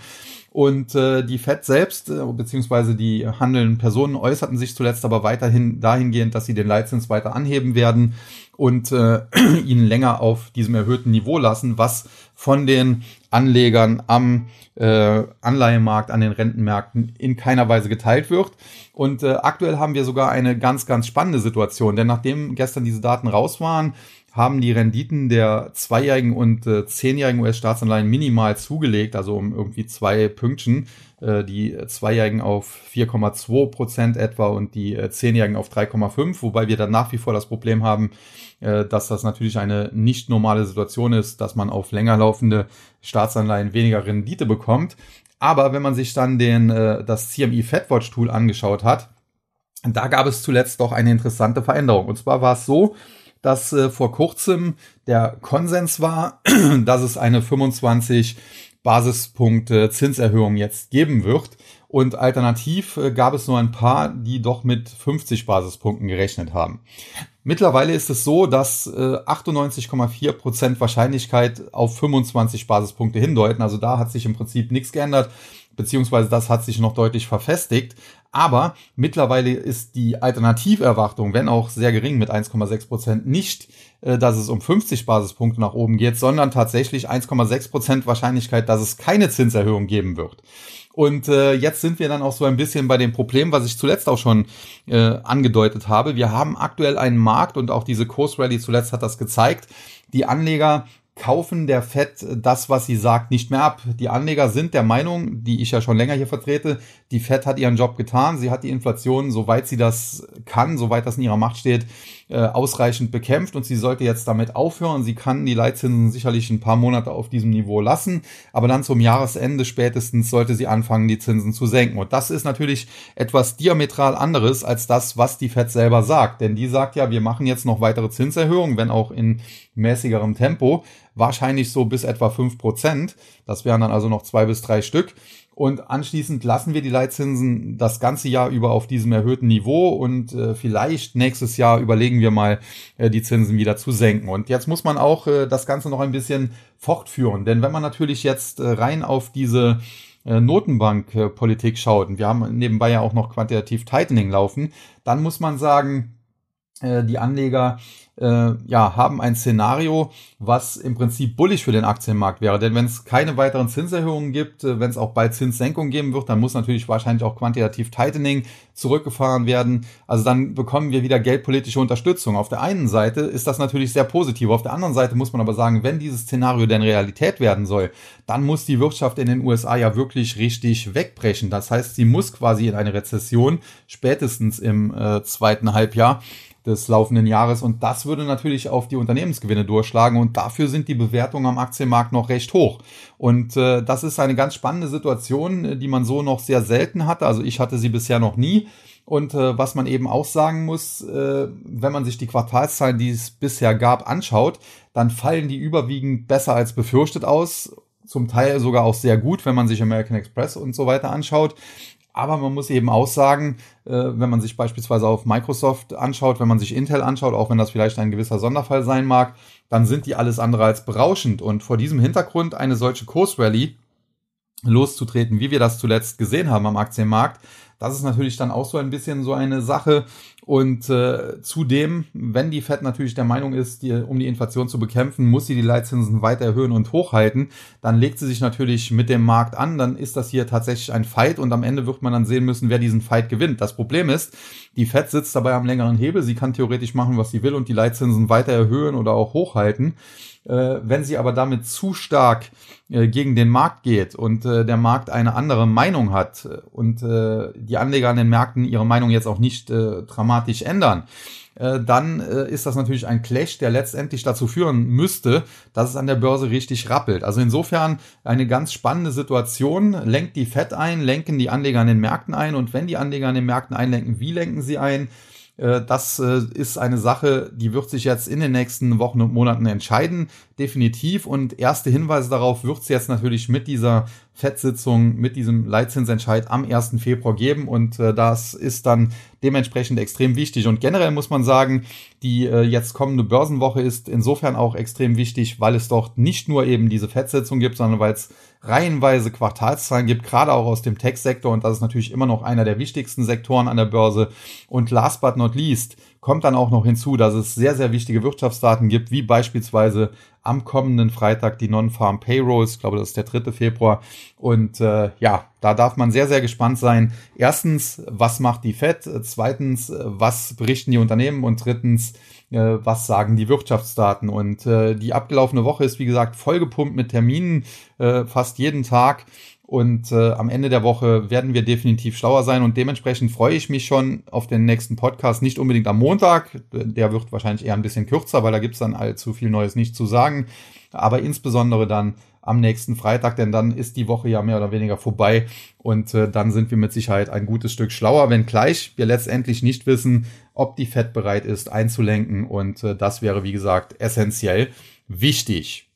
Und äh, die Fed selbst, äh, beziehungsweise die handelnden Personen äußerten sich zuletzt aber weiterhin dahingehend, dass sie den Leitzins weiter anheben werden und äh, ihn länger auf diesem erhöhten Niveau lassen, was von den Anlegern am äh, Anleihemarkt, an den Rentenmärkten in keiner Weise geteilt wird. Und äh, aktuell haben wir sogar eine ganz, ganz spannende Situation, denn nachdem gestern diese Daten raus waren, haben die Renditen der zweijährigen und äh, zehnjährigen US-Staatsanleihen minimal zugelegt, also um irgendwie zwei Pünktchen. Äh, die zweijährigen auf 4,2 Prozent etwa und die äh, zehnjährigen auf 3,5, wobei wir dann nach wie vor das Problem haben, äh, dass das natürlich eine nicht normale Situation ist, dass man auf länger laufende Staatsanleihen weniger Rendite bekommt. Aber wenn man sich dann den, äh, das CME FedWatch Tool angeschaut hat, da gab es zuletzt doch eine interessante Veränderung. Und zwar war es so, dass äh, vor kurzem der Konsens war, dass es eine 25 Basispunkte Zinserhöhung jetzt geben wird. Und alternativ äh, gab es nur ein paar, die doch mit 50 Basispunkten gerechnet haben. Mittlerweile ist es so, dass äh, 98,4 Prozent Wahrscheinlichkeit auf 25 Basispunkte hindeuten. Also da hat sich im Prinzip nichts geändert, beziehungsweise das hat sich noch deutlich verfestigt. Aber mittlerweile ist die Alternativerwartung, wenn auch sehr gering mit 1,6 Prozent, nicht, äh, dass es um 50 Basispunkte nach oben geht, sondern tatsächlich 1,6 Prozent Wahrscheinlichkeit, dass es keine Zinserhöhung geben wird. Und äh, jetzt sind wir dann auch so ein bisschen bei dem Problem, was ich zuletzt auch schon äh, angedeutet habe. Wir haben aktuell einen Markt und auch diese Kursrally zuletzt hat das gezeigt. Die Anleger kaufen der Fed das, was sie sagt, nicht mehr ab. Die Anleger sind der Meinung, die ich ja schon länger hier vertrete, die Fed hat ihren Job getan. Sie hat die Inflation, soweit sie das kann, soweit das in ihrer Macht steht, äh, ausreichend bekämpft und sie sollte jetzt damit aufhören. Sie kann die Leitzinsen sicherlich ein paar Monate auf diesem Niveau lassen, aber dann zum Jahresende spätestens sollte sie anfangen, die Zinsen zu senken. Und das ist natürlich etwas diametral anderes als das, was die Fed selber sagt. Denn die sagt ja, wir machen jetzt noch weitere Zinserhöhungen, wenn auch in mäßigerem Tempo, wahrscheinlich so bis etwa fünf Prozent. Das wären dann also noch zwei bis drei Stück. Und anschließend lassen wir die Leitzinsen das ganze Jahr über auf diesem erhöhten Niveau und äh, vielleicht nächstes Jahr überlegen wir mal, äh, die Zinsen wieder zu senken. Und jetzt muss man auch äh, das Ganze noch ein bisschen fortführen. Denn wenn man natürlich jetzt äh, rein auf diese äh, Notenbankpolitik schaut, und wir haben nebenbei ja auch noch quantitativ Tightening laufen, dann muss man sagen, äh, die Anleger äh, ja, haben ein Szenario, was im Prinzip bullig für den Aktienmarkt wäre. Denn wenn es keine weiteren Zinserhöhungen gibt, äh, wenn es auch bald Zinssenkungen geben wird, dann muss natürlich wahrscheinlich auch quantitativ Tightening zurückgefahren werden. Also dann bekommen wir wieder geldpolitische Unterstützung. Auf der einen Seite ist das natürlich sehr positiv. Auf der anderen Seite muss man aber sagen, wenn dieses Szenario denn Realität werden soll, dann muss die Wirtschaft in den USA ja wirklich richtig wegbrechen. Das heißt, sie muss quasi in eine Rezession, spätestens im äh, zweiten Halbjahr des laufenden Jahres. Und das würde natürlich auf die Unternehmensgewinne durchschlagen. Und dafür sind die Bewertungen am Aktienmarkt noch recht hoch. Und äh, das ist eine ganz spannende Situation, die man so noch sehr selten hatte. Also ich hatte sie bisher noch nie. Und äh, was man eben auch sagen muss, äh, wenn man sich die Quartalszahlen, die es bisher gab, anschaut, dann fallen die überwiegend besser als befürchtet aus. Zum Teil sogar auch sehr gut, wenn man sich American Express und so weiter anschaut. Aber man muss eben auch sagen, äh, wenn man sich beispielsweise auf Microsoft anschaut, wenn man sich Intel anschaut, auch wenn das vielleicht ein gewisser Sonderfall sein mag, dann sind die alles andere als berauschend. Und vor diesem Hintergrund eine solche Kursrally loszutreten, wie wir das zuletzt gesehen haben am Aktienmarkt, Das ist natürlich dann auch so ein bisschen so eine Sache. Und äh, zudem, wenn die Fed natürlich der Meinung ist, die, um die Inflation zu bekämpfen, muss sie die Leitzinsen weiter erhöhen und hochhalten, dann legt sie sich natürlich mit dem Markt an, dann ist das hier tatsächlich ein Fight und am Ende wird man dann sehen müssen, wer diesen Fight gewinnt. Das Problem ist, die Fed sitzt dabei am längeren Hebel, sie kann theoretisch machen, was sie will und die Leitzinsen weiter erhöhen oder auch hochhalten. Äh, wenn sie aber damit zu stark äh, gegen den Markt geht und äh, der Markt eine andere Meinung hat und die Anleger an den Märkten ihre Meinung jetzt auch nicht dramatisch ändern, dann ist das natürlich ein Clash, der letztendlich dazu führen müsste, dass es an der Börse richtig rappelt. Also insofern eine ganz spannende Situation. Lenkt die Fed ein, lenken die Anleger an den Märkten ein und wenn die Anleger an den Märkten einlenken, wie lenken sie ein? Äh, das äh, ist eine Sache, die wird sich jetzt in den nächsten Wochen und Monaten entscheiden, definitiv. Und erste Hinweise darauf wird es jetzt natürlich mit dieser FED-Sitzung, mit diesem Leitzinsentscheid am 1. Februar geben. Und äh, das ist dann dementsprechend extrem wichtig. Und generell muss man sagen, die jetzt kommende Börsenwoche ist insofern auch extrem wichtig, weil es dort nicht nur eben diese FED-Sitzung gibt, sondern weil es reihenweise Quartalszahlen gibt, gerade auch aus dem Tech-Sektor. Und das ist natürlich immer noch einer der wichtigsten Sektoren an der Börse. Und last but not least kommt dann auch noch hinzu, dass es sehr, sehr wichtige Wirtschaftsdaten gibt, wie beispielsweise am kommenden Freitag die Non-Farm Payrolls. Ich glaube, das ist der 3. Februar. Und äh, ja, da darf man sehr, sehr gespannt sein. Erstens, was macht die Fed? Zweitens, was berichten die Unternehmen? Und drittens, was sagen die Wirtschaftsdaten. Und äh, die abgelaufene Woche ist, wie gesagt, vollgepumpt mit Terminen, äh, fast jeden Tag. Und äh, am Ende der Woche werden wir definitiv schlauer sein. Und dementsprechend freue ich mich schon auf den nächsten Podcast. Nicht unbedingt am Montag. Der wird wahrscheinlich eher ein bisschen kürzer, weil da gibt's dann allzu viel Neues nicht zu sagen. Aber insbesondere dann am nächsten Freitag, denn dann ist die Woche ja mehr oder weniger vorbei und äh, dann sind wir mit Sicherheit ein gutes Stück schlauer, wenngleich wir letztendlich nicht wissen, ob die Fed bereit ist einzulenken und äh, das wäre wie gesagt essentiell wichtig.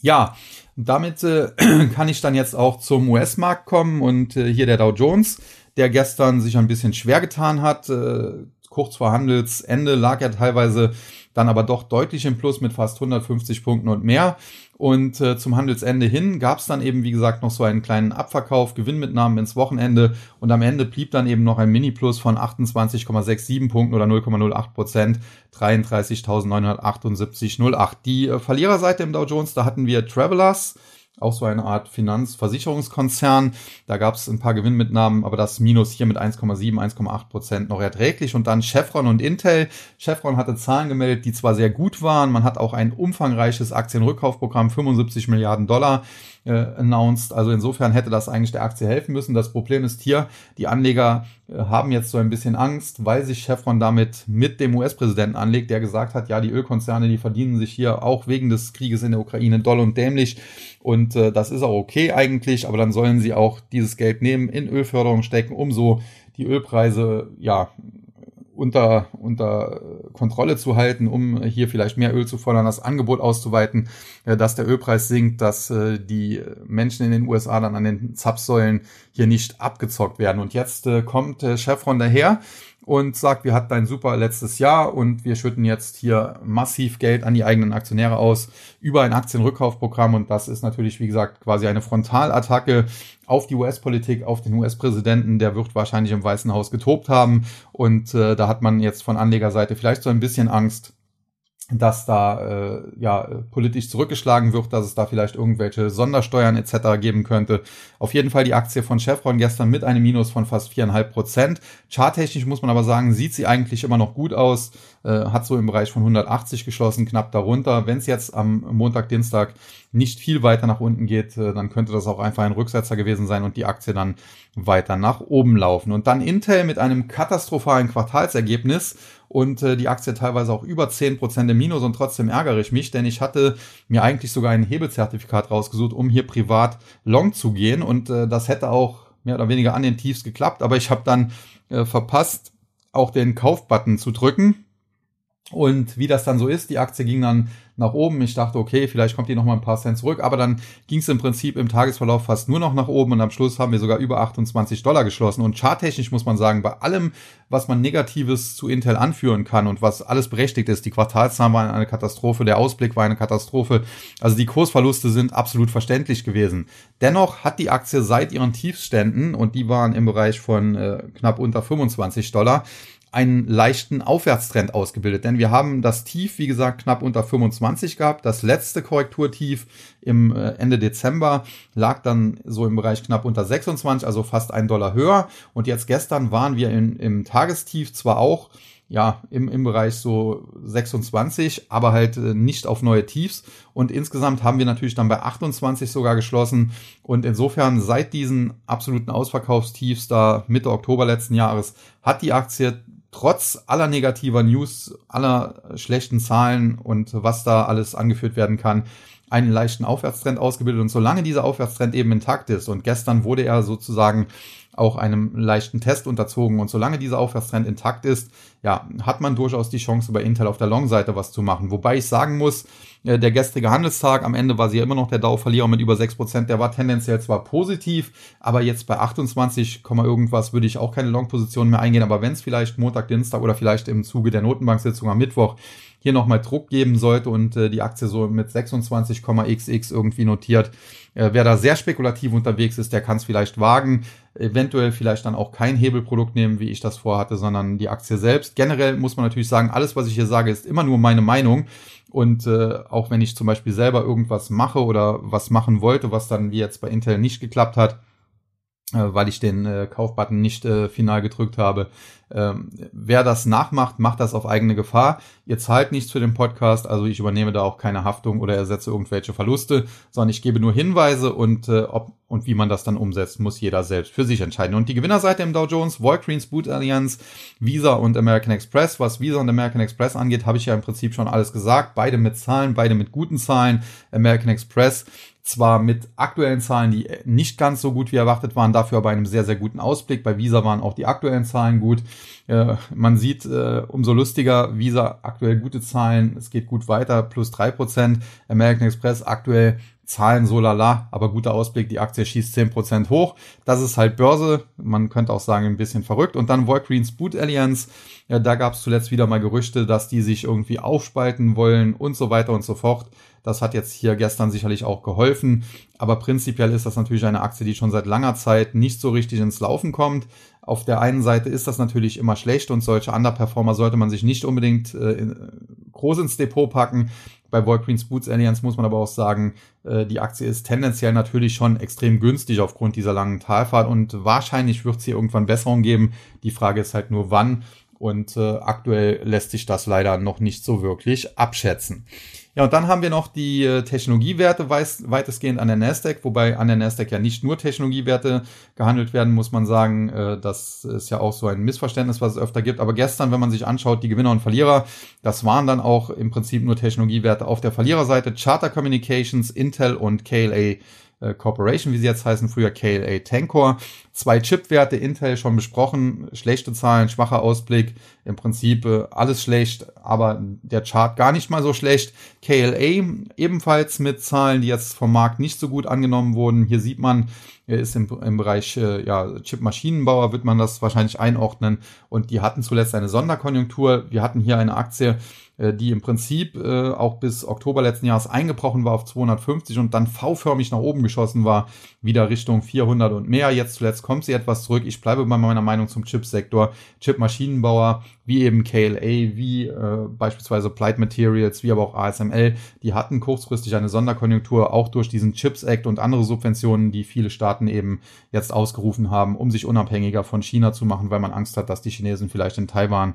Ja, damit äh, kann ich dann jetzt auch zum US-Markt kommen und äh, hier der Dow Jones, der gestern sich ein bisschen schwer getan hat. Äh, kurz vor Handelsende lag er teilweise dann aber doch deutlich im Plus mit fast 150 Punkten und mehr. Und äh, zum Handelsende hin gab es dann eben, wie gesagt, noch so einen kleinen Abverkauf, Gewinnmitnahmen ins Wochenende und am Ende blieb dann eben noch ein Mini-Plus von 28,67 Punkten oder 0,08 Prozent, 33.978,08. Die äh, Verliererseite im Dow Jones, da hatten wir Travelers, auch so eine Art Finanzversicherungskonzern. Da gab es ein paar Gewinnmitnahmen, aber das Minus hier mit 1,7, 1,8 Prozent noch erträglich. Und dann Chevron und Intel. Chevron hatte Zahlen gemeldet, die zwar sehr gut waren. Man hat auch ein umfangreiches Aktienrückkaufprogramm, 75 Milliarden Dollar äh, announced. Also insofern hätte das eigentlich der Aktie helfen müssen. Das Problem ist hier, die Anleger äh, haben jetzt so ein bisschen Angst, weil sich Chevron damit mit dem US-Präsidenten anlegt, der gesagt hat, ja, die Ölkonzerne, die verdienen sich hier auch wegen des Krieges in der Ukraine doll und dämlich. Und äh, das ist auch okay eigentlich, aber dann sollen sie auch dieses Geld nehmen, in Ölförderung stecken, um so die Ölpreise ja unter, unter Kontrolle zu halten, um hier vielleicht mehr Öl zu fordern, das Angebot auszuweiten, äh, dass der Ölpreis sinkt, dass äh, die Menschen in den USA dann an den Zapfsäulen hier nicht abgezockt werden. Und jetzt äh, kommt Chevron daher und sagt, wir hatten ein super letztes Jahr und wir schütten jetzt hier massiv Geld an die eigenen Aktionäre aus über ein Aktienrückkaufprogramm. Und das ist natürlich, wie gesagt, quasi eine Frontalattacke auf die US-Politik, auf den US-Präsidenten, der wird wahrscheinlich im Weißen Haus getobt haben. Und äh, da hat man jetzt von Anlegerseite vielleicht so ein bisschen Angst, dass da äh, ja politisch zurückgeschlagen wird, dass es da vielleicht irgendwelche Sondersteuern etc. geben könnte. Auf jeden Fall die Aktie von Chevron gestern mit einem Minus von fast viereinhalb Prozent. Charttechnisch muss man aber sagen, sieht sie eigentlich immer noch gut aus, äh, hat so im Bereich von 180 geschlossen, knapp darunter. Wenn es jetzt am Montag, Dienstag nicht viel weiter nach unten geht, äh, dann könnte das auch einfach ein Rücksetzer gewesen sein und die Aktie dann weiter nach oben laufen. Und dann Intel mit einem katastrophalen Quartalsergebnis und äh, die Aktie teilweise auch über 10% im Minus und trotzdem ärgere ich mich, denn ich hatte mir eigentlich sogar ein Hebelzertifikat rausgesucht, um hier privat long zu gehen. Und äh, das hätte auch mehr oder weniger an den Tiefs geklappt, aber ich habe dann äh, verpasst, auch den Kaufbutton zu drücken. Und wie das dann so ist, die Aktie ging dann nach oben. Ich dachte, okay, vielleicht kommt die noch mal ein paar Cent zurück, aber dann ging es im Prinzip im Tagesverlauf fast nur noch nach oben und am Schluss haben wir sogar über 28 Dollar geschlossen. Und charttechnisch muss man sagen, bei allem, was man Negatives zu Intel anführen kann und was alles berechtigt ist, die Quartalszahlen waren eine Katastrophe, der Ausblick war eine Katastrophe, also die Kursverluste sind absolut verständlich gewesen. Dennoch hat die Aktie seit ihren Tiefständen, und die waren im Bereich von äh, knapp unter 25 Dollar, einen leichten Aufwärtstrend ausgebildet. Denn wir haben das Tief, wie gesagt, knapp unter 25 gehabt. Das letzte Korrekturtief im äh, Ende Dezember lag dann so im Bereich knapp unter 26, also fast ein Dollar höher. Und jetzt gestern waren wir in, im Tagestief zwar auch ja, im, im Bereich so 26, aber halt äh, nicht auf neue Tiefs. Und insgesamt haben wir natürlich dann bei 28 sogar geschlossen. Und insofern seit diesen absoluten Ausverkaufstiefs da Mitte Oktober letzten Jahres hat die Aktie trotz aller negativer News, aller schlechten Zahlen und was da alles angeführt werden kann, einen leichten Aufwärtstrend ausgebildet. Und solange dieser Aufwärtstrend eben intakt ist und gestern wurde er sozusagen auch einem leichten Test unterzogen. Und solange dieser Aufwärtstrend intakt ist, ja, hat man durchaus die Chance, bei Intel auf der Long-Seite was zu machen. Wobei ich sagen muss, der gestrige Handelstag, am Ende war sie ja immer noch der Dow-Verlierer mit über 6%, der war tendenziell zwar positiv, aber jetzt bei 28, irgendwas würde ich auch keine Long-Position mehr eingehen. Aber wenn es vielleicht Montag, Dienstag oder vielleicht im Zuge der Notenbanksitzung am Mittwoch hier nochmal Druck geben sollte und äh, die Aktie so mit 26,xx irgendwie notiert, äh, wer da sehr spekulativ unterwegs ist, der kann es vielleicht wagen eventuell vielleicht dann auch kein Hebelprodukt nehmen, wie ich das vorhatte, sondern die Aktie selbst. Generell muss man natürlich sagen, alles, was ich hier sage, ist immer nur meine Meinung. Und äh, auch wenn ich zum Beispiel selber irgendwas mache oder was machen wollte, was dann wie jetzt bei Intel nicht geklappt hat, weil ich den äh, Kaufbutton nicht äh, final gedrückt habe. Ähm, wer das nachmacht, macht das auf eigene Gefahr. Ihr zahlt nichts für den Podcast, also ich übernehme da auch keine Haftung oder ersetze irgendwelche Verluste, sondern ich gebe nur Hinweise und äh, ob und wie man das dann umsetzt, muss jeder selbst für sich entscheiden. Und die Gewinnerseite im Dow Jones, Walgreens, Boot Allianz, Visa und American Express. Was Visa und American Express angeht, habe ich ja im Prinzip schon alles gesagt. Beide mit Zahlen, beide mit guten Zahlen. American Express zwar mit aktuellen Zahlen, die nicht ganz so gut wie erwartet waren, dafür aber einem sehr, sehr guten Ausblick. Bei Visa waren auch die aktuellen Zahlen gut. Äh, man sieht, äh, umso lustiger, Visa aktuell gute Zahlen, es geht gut weiter, plus drei Prozent. American Express aktuell Zahlen so lala, aber guter Ausblick, die Aktie schießt zehn Prozent hoch. Das ist halt Börse, man könnte auch sagen, ein bisschen verrückt. Und dann Walgreens Boot Alliance, ja, da gab es zuletzt wieder mal Gerüchte, dass die sich irgendwie aufspalten wollen und so weiter und so fort. Das hat jetzt hier gestern sicherlich auch geholfen. Aber prinzipiell ist das natürlich eine Aktie, die schon seit langer Zeit nicht so richtig ins Laufen kommt. Auf der einen Seite ist das natürlich immer schlecht und solche Underperformer sollte man sich nicht unbedingt äh, groß ins Depot packen. Bei Walgreens Boots Alliance muss man aber auch sagen, äh, die Aktie ist tendenziell natürlich schon extrem günstig aufgrund dieser langen Talfahrt und wahrscheinlich wird es hier irgendwann Besserung geben. Die Frage ist halt nur wann und äh, aktuell lässt sich das leider noch nicht so wirklich abschätzen. Ja, und dann haben wir noch die äh, Technologiewerte weitestgehend an der Nasdaq, wobei an der Nasdaq ja nicht nur Technologiewerte gehandelt werden, muss man sagen. Äh, das ist ja auch so ein Missverständnis, was es öfter gibt. Aber gestern, wenn man sich anschaut, die Gewinner und Verlierer, das waren dann auch im Prinzip nur Technologiewerte auf der Verliererseite. Charter Communications, Intel und KLA äh, Corporation, wie sie jetzt heißen, früher KLA Tencor. Zwei Chipwerte, Intel schon besprochen, schlechte Zahlen, schwacher Ausblick, im Prinzip äh, alles schlecht, aber der Chart gar nicht mal so schlecht. KLA ebenfalls mit Zahlen, die jetzt vom Markt nicht so gut angenommen wurden. Hier sieht man, er ist im, im Bereich äh, ja, Chip-Maschinenbauer, wird man das wahrscheinlich einordnen. Und die hatten zuletzt eine Sonderkonjunktur. Wir hatten hier eine Aktie, die im Prinzip äh, auch bis Oktober letzten Jahres eingebrochen war auf 250 und dann V-förmig nach oben geschossen war, wieder Richtung 400 und mehr. Jetzt zuletzt kommt sie etwas zurück. Ich bleibe bei meiner Meinung zum Chipsektor. Chip-Maschinenbauer, wie eben KLA, wie äh, beispielsweise Applied Materials, wie aber auch ASML, die hatten kurzfristig eine Sonderkonjunktur, auch durch diesen Chips Act und andere Subventionen, die viele Staaten eben jetzt ausgerufen haben, um sich unabhängiger von China zu machen, weil man Angst hat, dass die Chinesen vielleicht in Taiwan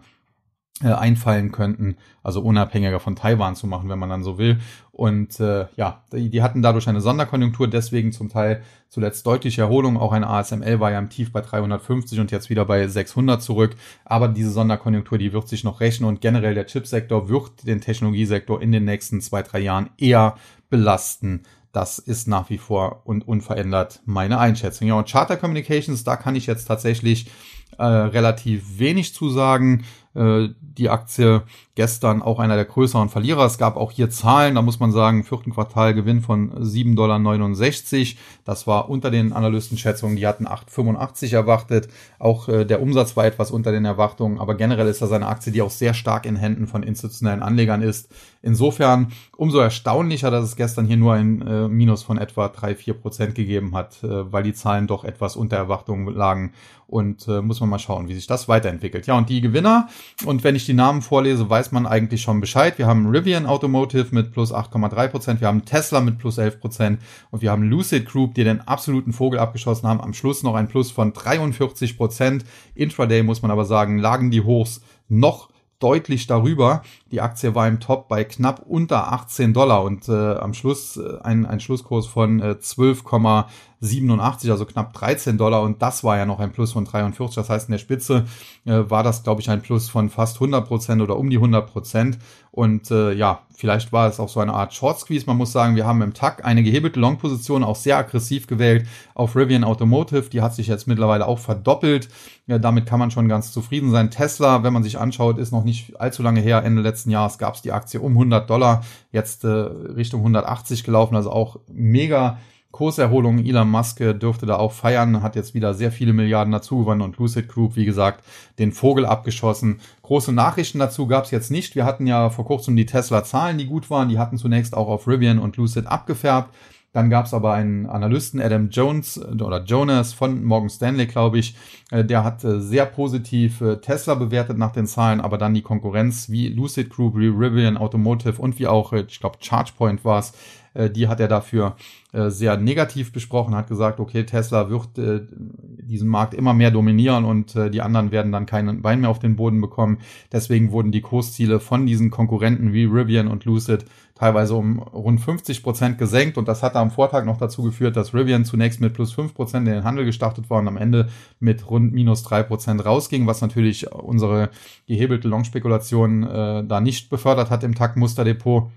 äh, einfallen könnten, also unabhängiger von Taiwan zu machen, wenn man dann so will. Und äh, ja, die, die hatten dadurch eine Sonderkonjunktur, deswegen zum Teil zuletzt deutliche Erholung. Auch eine ASML war ja im Tief bei 350 und jetzt wieder bei 600 zurück. Aber diese Sonderkonjunktur, die wird sich noch rechnen und generell der Chipsektor wird den Technologiesektor in den nächsten zwei, drei Jahren eher belasten. Das ist nach wie vor und unverändert meine Einschätzung. Ja, und Charter Communications, da kann ich jetzt tatsächlich äh, relativ wenig zu sagen. Äh, die Aktie gestern auch einer der größeren Verlierer. Es gab auch hier Zahlen, da muss man sagen, vierten Quartal Gewinn von 7,69 Dollar. Das war unter den Analystenschätzungen, die hatten 8,85 erwartet. Auch äh, der Umsatz war etwas unter den Erwartungen, aber generell ist das eine Aktie, die auch sehr stark in Händen von institutionellen Anlegern ist. Insofern umso erstaunlicher, dass es gestern hier nur ein äh, Minus von etwa 3-4 Prozent gegeben hat, äh, weil die Zahlen doch etwas unter Erwartungen lagen. Und äh, muss man mal schauen, wie sich das weiterentwickelt. Ja, und die Gewinner, und wenn ich die Namen vorlese, weiß man eigentlich schon Bescheid. Wir haben Rivian Automotive mit plus 8,3 Prozent, wir haben Tesla mit plus 11 Prozent und wir haben Lucid Group, die den absoluten Vogel abgeschossen haben. Am Schluss noch ein Plus von 43 Prozent. Intraday muss man aber sagen, lagen die Hochs noch deutlich darüber. Die Aktie war im Top bei knapp unter 18 Dollar und äh, am Schluss äh, ein, ein Schlusskurs von äh, 12,87, also knapp 13 Dollar und das war ja noch ein Plus von 43. Das heißt, in der Spitze äh, war das, glaube ich, ein Plus von fast 100 Prozent oder um die 100 Prozent. Und äh, ja, vielleicht war es auch so eine Art Short Squeeze. Man muss sagen, wir haben im Tag eine gehebelte Long-Position auch sehr aggressiv gewählt auf Rivian Automotive. Die hat sich jetzt mittlerweile auch verdoppelt. Ja, damit kann man schon ganz zufrieden sein. Tesla, wenn man sich anschaut, ist noch nicht allzu lange her. Ende letzten Jahres gab es die Aktie um 100 Dollar, jetzt äh, Richtung 180 gelaufen. Also auch mega Kurserholung. Elon Musk dürfte da auch feiern, hat jetzt wieder sehr viele Milliarden dazu gewonnen und Lucid Group, wie gesagt, den Vogel abgeschossen. Große Nachrichten dazu gab es jetzt nicht. Wir hatten ja vor kurzem die Tesla-Zahlen, die gut waren. Die hatten zunächst auch auf Rivian und Lucid abgefärbt. Dann gab es aber einen Analysten, Adam Jones äh, oder Jonas von Morgan Stanley, glaube ich, äh, der hat äh, sehr positiv Tesla bewertet nach den Zahlen, aber dann die Konkurrenz wie Lucid Group, wie Rivian Automotive und wie auch, ich glaube, ChargePoint war es, die hat er dafür sehr negativ besprochen, hat gesagt, okay, Tesla wird diesen Markt immer mehr dominieren und die anderen werden dann keinen Bein mehr auf den Boden bekommen. Deswegen wurden die Kursziele von diesen Konkurrenten wie Rivian und Lucid teilweise um rund 50 Prozent gesenkt und das hat am Vortag noch dazu geführt, dass Rivian zunächst mit plus 5 Prozent in den Handel gestartet war und am Ende mit rund minus 3 Prozent rausging, was natürlich unsere gehebelte Long-Spekulation äh, da nicht befördert hat im Tag-Musterdepot.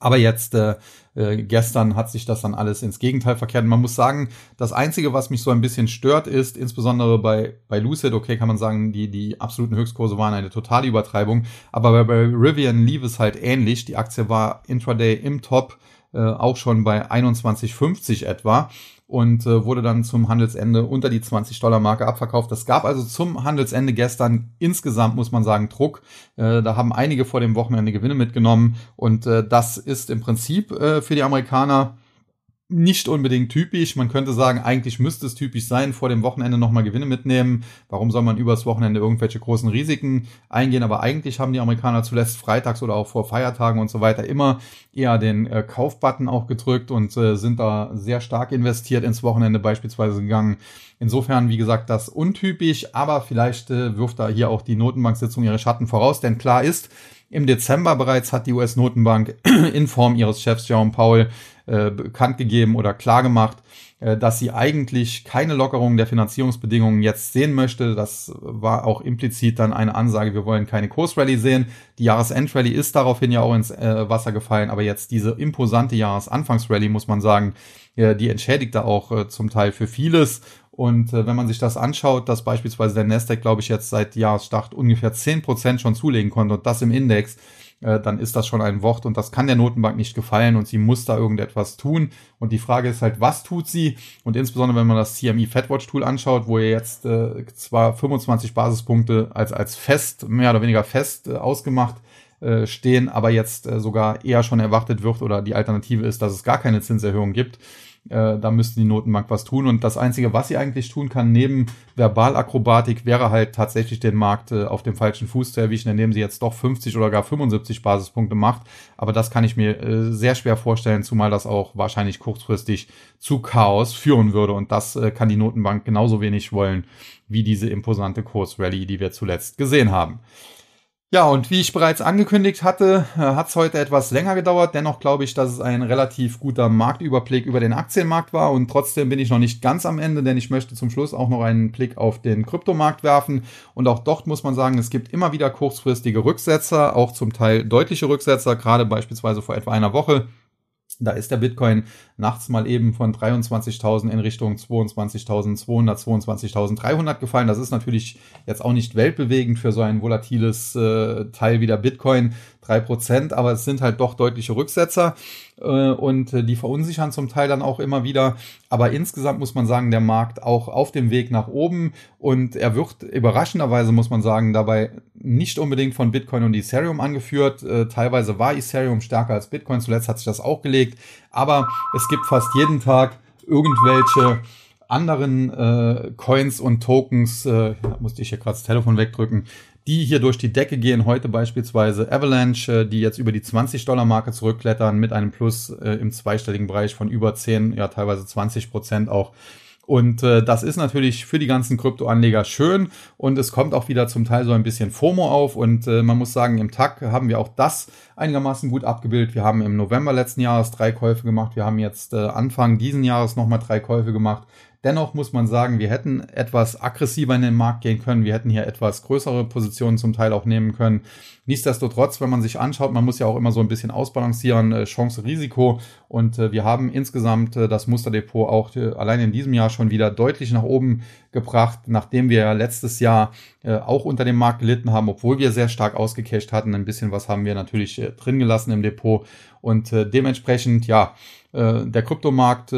Aber jetzt, äh, äh, gestern hat sich das dann alles ins Gegenteil verkehrt. Und man muss sagen, das Einzige, was mich so ein bisschen stört, ist, insbesondere bei, bei Lucid, okay, kann man sagen, die, die absoluten Höchstkurse waren eine totale Übertreibung. Aber bei, bei Rivian lief es halt ähnlich. Die Aktie war intraday im Top, äh, auch schon bei 21,50 etwa und äh, wurde dann zum Handelsende unter die 20-Dollar-Marke abverkauft. Das gab also zum Handelsende gestern insgesamt, muss man sagen, Druck. Äh, da haben einige vor dem Wochenende Gewinne mitgenommen und äh, das ist im Prinzip äh, für die Amerikaner nicht unbedingt typisch. Man könnte sagen, eigentlich müsste es typisch sein, vor dem Wochenende nochmal Gewinne mitnehmen. Warum soll man übers Wochenende irgendwelche großen Risiken eingehen? Aber eigentlich haben die Amerikaner zuletzt freitags oder auch vor Feiertagen und so weiter immer eher den äh, Kaufbutton auch gedrückt und äh, sind da sehr stark investiert ins Wochenende beispielsweise gegangen. Insofern, wie gesagt, das untypisch, aber vielleicht äh, wirft da hier auch die Notenbanksitzung ihre Schatten voraus, denn klar ist, im Dezember bereits hat die US-Notenbank in Form ihres Chefs Jerome Powell äh, bekannt gegeben oder klargemacht, äh, dass sie eigentlich keine Lockerung der Finanzierungsbedingungen jetzt sehen möchte. Das war auch implizit dann eine Ansage, wir wollen keine Kursrallye sehen. Die Jahresendrallye ist daraufhin ja auch ins äh, Wasser gefallen, aber jetzt diese imposante Jahresanfangsrallye, muss man sagen, äh, die entschädigt da auch äh, zum Teil für vieles. Und äh, wenn man sich das anschaut, dass beispielsweise der Nasdaq, glaube ich, jetzt seit Jahresstart ungefähr zehn Prozent schon zulegen konnte und das im Index, äh, dann ist das schon ein Wort und das kann der Notenbank nicht gefallen und sie muss da irgendetwas tun. Und die Frage ist halt, was tut sie? Und insbesondere, wenn man das CME Fedwatch Tool anschaut, wo ihr jetzt äh, zwar 25 Basispunkte als, als fest, mehr oder weniger fest äh, ausgemacht äh, stehen, aber jetzt äh, sogar eher schon erwartet wird oder die Alternative ist, dass es gar keine Zinserhöhung gibt äh, da müsste die Notenbank was tun. Und das Einzige, was sie eigentlich tun kann, neben Verbalakrobatik, wäre halt tatsächlich den Markt äh, auf dem falschen Fuß zu erwischen, indem sie jetzt doch 50 oder gar 75 Basispunkte macht. Aber das kann ich mir äh, sehr schwer vorstellen, zumal das auch wahrscheinlich kurzfristig zu Chaos führen würde. Und das äh, kann die Notenbank genauso wenig wollen wie diese imposante Kursrallye, die wir zuletzt gesehen haben. Ja, und wie ich bereits angekündigt hatte, äh, hat es heute etwas länger gedauert. Dennoch glaube ich, dass es ein relativ guter Marktüberblick über den Aktienmarkt war. Und trotzdem bin ich noch nicht ganz am Ende, denn ich möchte zum Schluss auch noch einen Blick auf den Kryptomarkt werfen. Und auch dort muss man sagen, es gibt immer wieder kurzfristige Rücksetzer, auch zum Teil deutliche Rücksetzer, gerade beispielsweise vor etwa einer Woche Da ist der Bitcoin nachts mal eben von 23.000 in Richtung 22.200, 22.300 gefallen. Das ist natürlich jetzt auch nicht weltbewegend für so ein volatiles äh, Teil wie der Bitcoin, drei Prozent, aber es sind halt doch deutliche Rücksetzer äh, und äh, die verunsichern zum Teil dann auch immer wieder. Aber insgesamt muss man sagen, der Markt auch auf dem Weg nach oben. Und er wird überraschenderweise, muss man sagen, dabei nicht unbedingt von Bitcoin und Ethereum angeführt. Äh, teilweise war Ethereum stärker als Bitcoin, zuletzt hat sich das auch gelegt, aber es gibt fast jeden Tag irgendwelche anderen äh, Coins und Tokens, äh, musste ich hier gerade das Telefon wegdrücken, die hier durch die Decke gehen. Heute beispielsweise Avalanche, äh, die jetzt über die 20-Dollar-Marke zurückklettern mit einem Plus äh, im zweistelligen Bereich von über 10, ja teilweise 20 Prozent auch. Und äh, das ist natürlich für die ganzen Kryptoanleger schön und es kommt auch wieder zum Teil so ein bisschen FOMO auf und äh, man muss sagen, im TAC haben wir auch das einigermaßen gut abgebildet. Wir haben im November letzten Jahres drei Käufe gemacht, wir haben jetzt äh, Anfang diesen Jahres nochmal drei Käufe gemacht. Dennoch muss man sagen, wir hätten etwas aggressiver in den Markt gehen können. Wir hätten hier etwas größere Positionen zum Teil auch nehmen können. Nichtsdestotrotz, wenn man sich anschaut, man muss ja auch immer so ein bisschen ausbalancieren, äh, Chance, Risiko. Und äh, wir haben insgesamt äh, das Musterdepot auch allein in diesem Jahr schon wieder deutlich nach oben gebracht, nachdem wir letztes Jahr auch unter dem Markt gelitten haben, obwohl wir sehr stark ausgecasht hatten. Ein bisschen was haben wir natürlich drin gelassen im Depot. Und dementsprechend, ja, der Kryptomarkt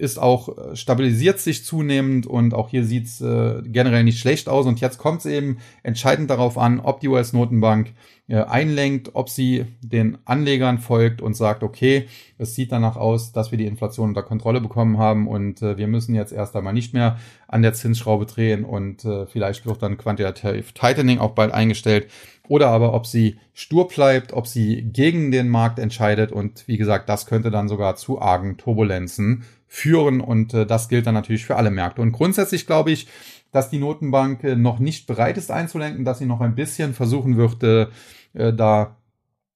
ist auch, äh, stabilisiert sich zunehmend und auch hier sieht's äh, generell nicht schlecht aus. Und jetzt kommt es eben entscheidend darauf an, ob die US-Notenbank äh, einlenkt, ob sie den Anlegern folgt und sagt, okay, es sieht danach aus, dass wir die Inflation unter Kontrolle bekommen haben und äh, wir müssen jetzt erst einmal nicht mehr an der Zinsschraube drehen und äh, vielleicht wird dann Quantitative Tightening auch bald eingestellt oder aber ob sie stur bleibt, ob sie gegen den Markt entscheidet und wie gesagt, das könnte dann sogar zu argen Turbulenzen führen und äh, das gilt dann natürlich für alle Märkte. Und grundsätzlich glaube ich, dass die Notenbank äh, noch nicht bereit ist einzulenken, dass sie noch ein bisschen versuchen wird, äh, äh da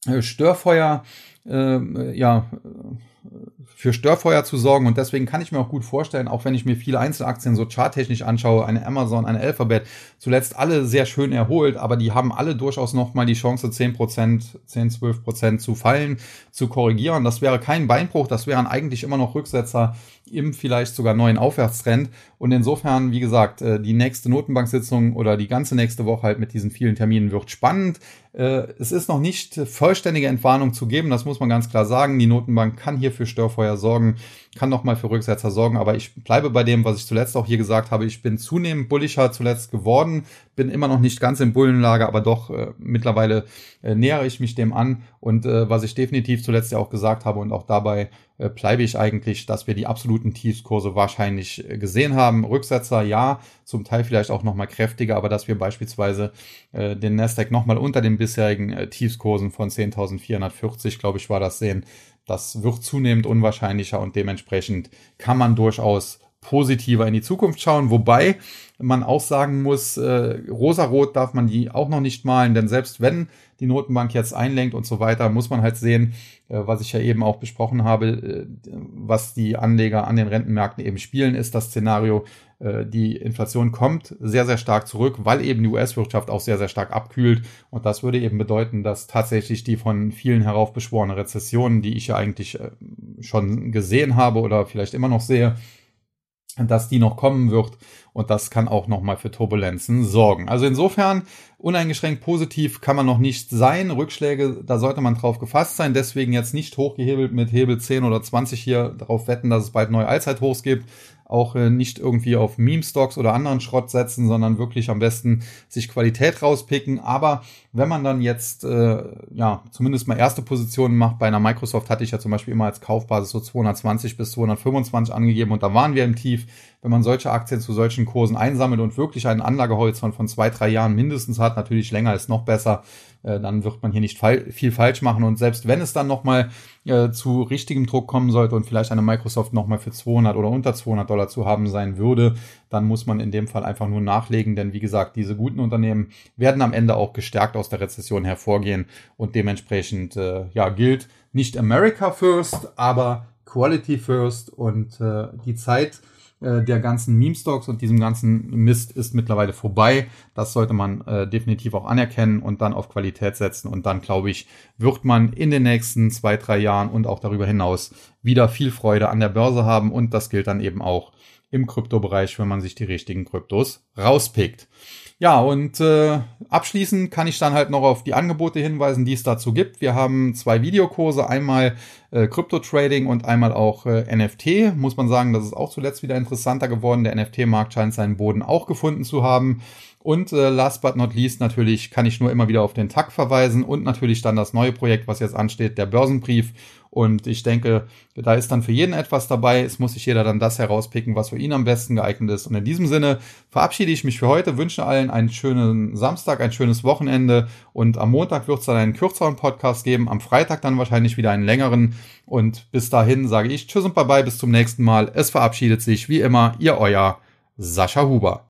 äh, Störfeuer äh, ja für Störfeuer zu sorgen. Und deswegen kann ich mir auch gut vorstellen, auch wenn ich mir viele Einzelaktien so charttechnisch anschaue, eine Amazon, eine Alphabet, zuletzt alle sehr schön erholt, aber die haben alle durchaus nochmal die Chance, 10%, 10, 12% zu fallen, zu korrigieren. Das wäre kein Beinbruch, das wären eigentlich immer noch Rücksetzer im vielleicht sogar neuen Aufwärtstrend. Und insofern, wie gesagt, äh, die nächste Notenbanksitzung oder die ganze nächste Woche halt mit diesen vielen Terminen wird spannend. Äh, es ist noch nicht vollständige Entwarnung zu geben, das muss man ganz klar sagen. Die Notenbank kann hier für Störfeuer sorgen, kann nochmal für Rücksetzer sorgen, aber ich bleibe bei dem, was ich zuletzt auch hier gesagt habe. Ich bin zunehmend bullischer zuletzt geworden, bin immer noch nicht ganz im Bullenlager, aber doch äh, mittlerweile äh, nähere ich mich dem an. Und äh, was ich definitiv zuletzt ja auch gesagt habe und auch dabei äh, bleibe ich eigentlich, dass wir die absoluten Tiefskurse wahrscheinlich äh, gesehen haben. Rücksetzer ja, zum Teil vielleicht auch nochmal kräftiger, aber dass wir beispielsweise den Nasdaq nochmal unter den bisherigen äh, Tiefskursen von 10.440, glaube ich, war das sehen, das wird zunehmend unwahrscheinlicher und dementsprechend kann man durchaus positiver in die Zukunft schauen, wobei man auch sagen muss, äh, rosarot darf man die auch noch nicht malen, denn selbst wenn die Notenbank jetzt einlenkt und so weiter, muss man halt sehen, äh, was ich ja eben auch besprochen habe, äh, was die Anleger an den Rentenmärkten eben spielen, ist das Szenario, die Inflation kommt sehr, sehr stark zurück, weil eben die US-Wirtschaft auch sehr, sehr stark abkühlt. Und das würde eben bedeuten, dass tatsächlich die von vielen heraufbeschworene Rezession, die ich ja eigentlich äh, schon gesehen habe oder vielleicht immer noch sehe, dass die noch kommen wird und das kann auch nochmal für Turbulenzen sorgen. Also insofern uneingeschränkt positiv kann man noch nicht sein. Rückschläge, da sollte man drauf gefasst sein. Deswegen jetzt nicht hochgehebelt mit Hebel 10 oder 20 hier darauf wetten, dass es bald neue Allzeithochs gibt auch äh, nicht irgendwie auf Meme-Stocks oder anderen Schrott setzen, sondern wirklich am besten sich Qualität rauspicken. Aber wenn man dann jetzt äh, ja zumindest mal erste Positionen macht, bei einer Microsoft hatte ich ja zum Beispiel immer als Kaufbasis so 220 bis 225 angegeben und da waren wir im Tief. Wenn man solche Aktien zu solchen Kursen einsammelt und wirklich einen Anlagehorizont von zwei, drei Jahren mindestens hat, natürlich länger ist noch besser, äh, dann wird man hier nicht viel falsch machen. Und selbst wenn es dann nochmal äh, zu richtigem Druck kommen sollte und vielleicht eine Microsoft nochmal für 200 oder unter 200 Dollar zu haben sein würde, dann muss man in dem Fall einfach nur nachlegen. Denn wie gesagt, diese guten Unternehmen werden am Ende auch gestärkt aus der Rezession hervorgehen und dementsprechend äh, ja gilt nicht America First, aber Quality First und äh, die Zeit äh, der ganzen Meme-Stocks und diesem ganzen Mist ist mittlerweile vorbei. Das sollte man äh, definitiv auch anerkennen und dann auf Qualität setzen. Und dann, glaube ich, wird man in den nächsten zwei, drei Jahren und auch darüber hinaus wieder viel Freude an der Börse haben. Und das gilt dann eben auch im Kryptobereich, wenn man sich die richtigen Kryptos rauspickt. Ja, und äh, abschließend kann ich dann halt noch auf die Angebote hinweisen, die es dazu gibt. Wir haben zwei Videokurse, einmal äh, Crypto-Trading und einmal auch äh, NFT. Muss man sagen, das ist auch zuletzt wieder interessanter geworden. Der NFT-Markt scheint seinen Boden auch gefunden zu haben. Und äh, last but not least natürlich kann ich nur immer wieder auf den Tag verweisen und natürlich dann das neue Projekt, was jetzt ansteht, der Börsenbrief. Und ich denke, da ist dann für jeden etwas dabei. Es muss sich jeder dann das herauspicken, was für ihn am besten geeignet ist. Und in diesem Sinne verabschiede ich mich für heute, wünsche allen einen schönen Samstag, ein schönes Wochenende. Und am Montag wird es dann einen kürzeren Podcast geben, am Freitag dann wahrscheinlich wieder einen längeren. Und bis dahin sage ich Tschüss und Bye-bye, bis zum nächsten Mal. Es verabschiedet sich wie immer Ihr Euer Sascha Huber.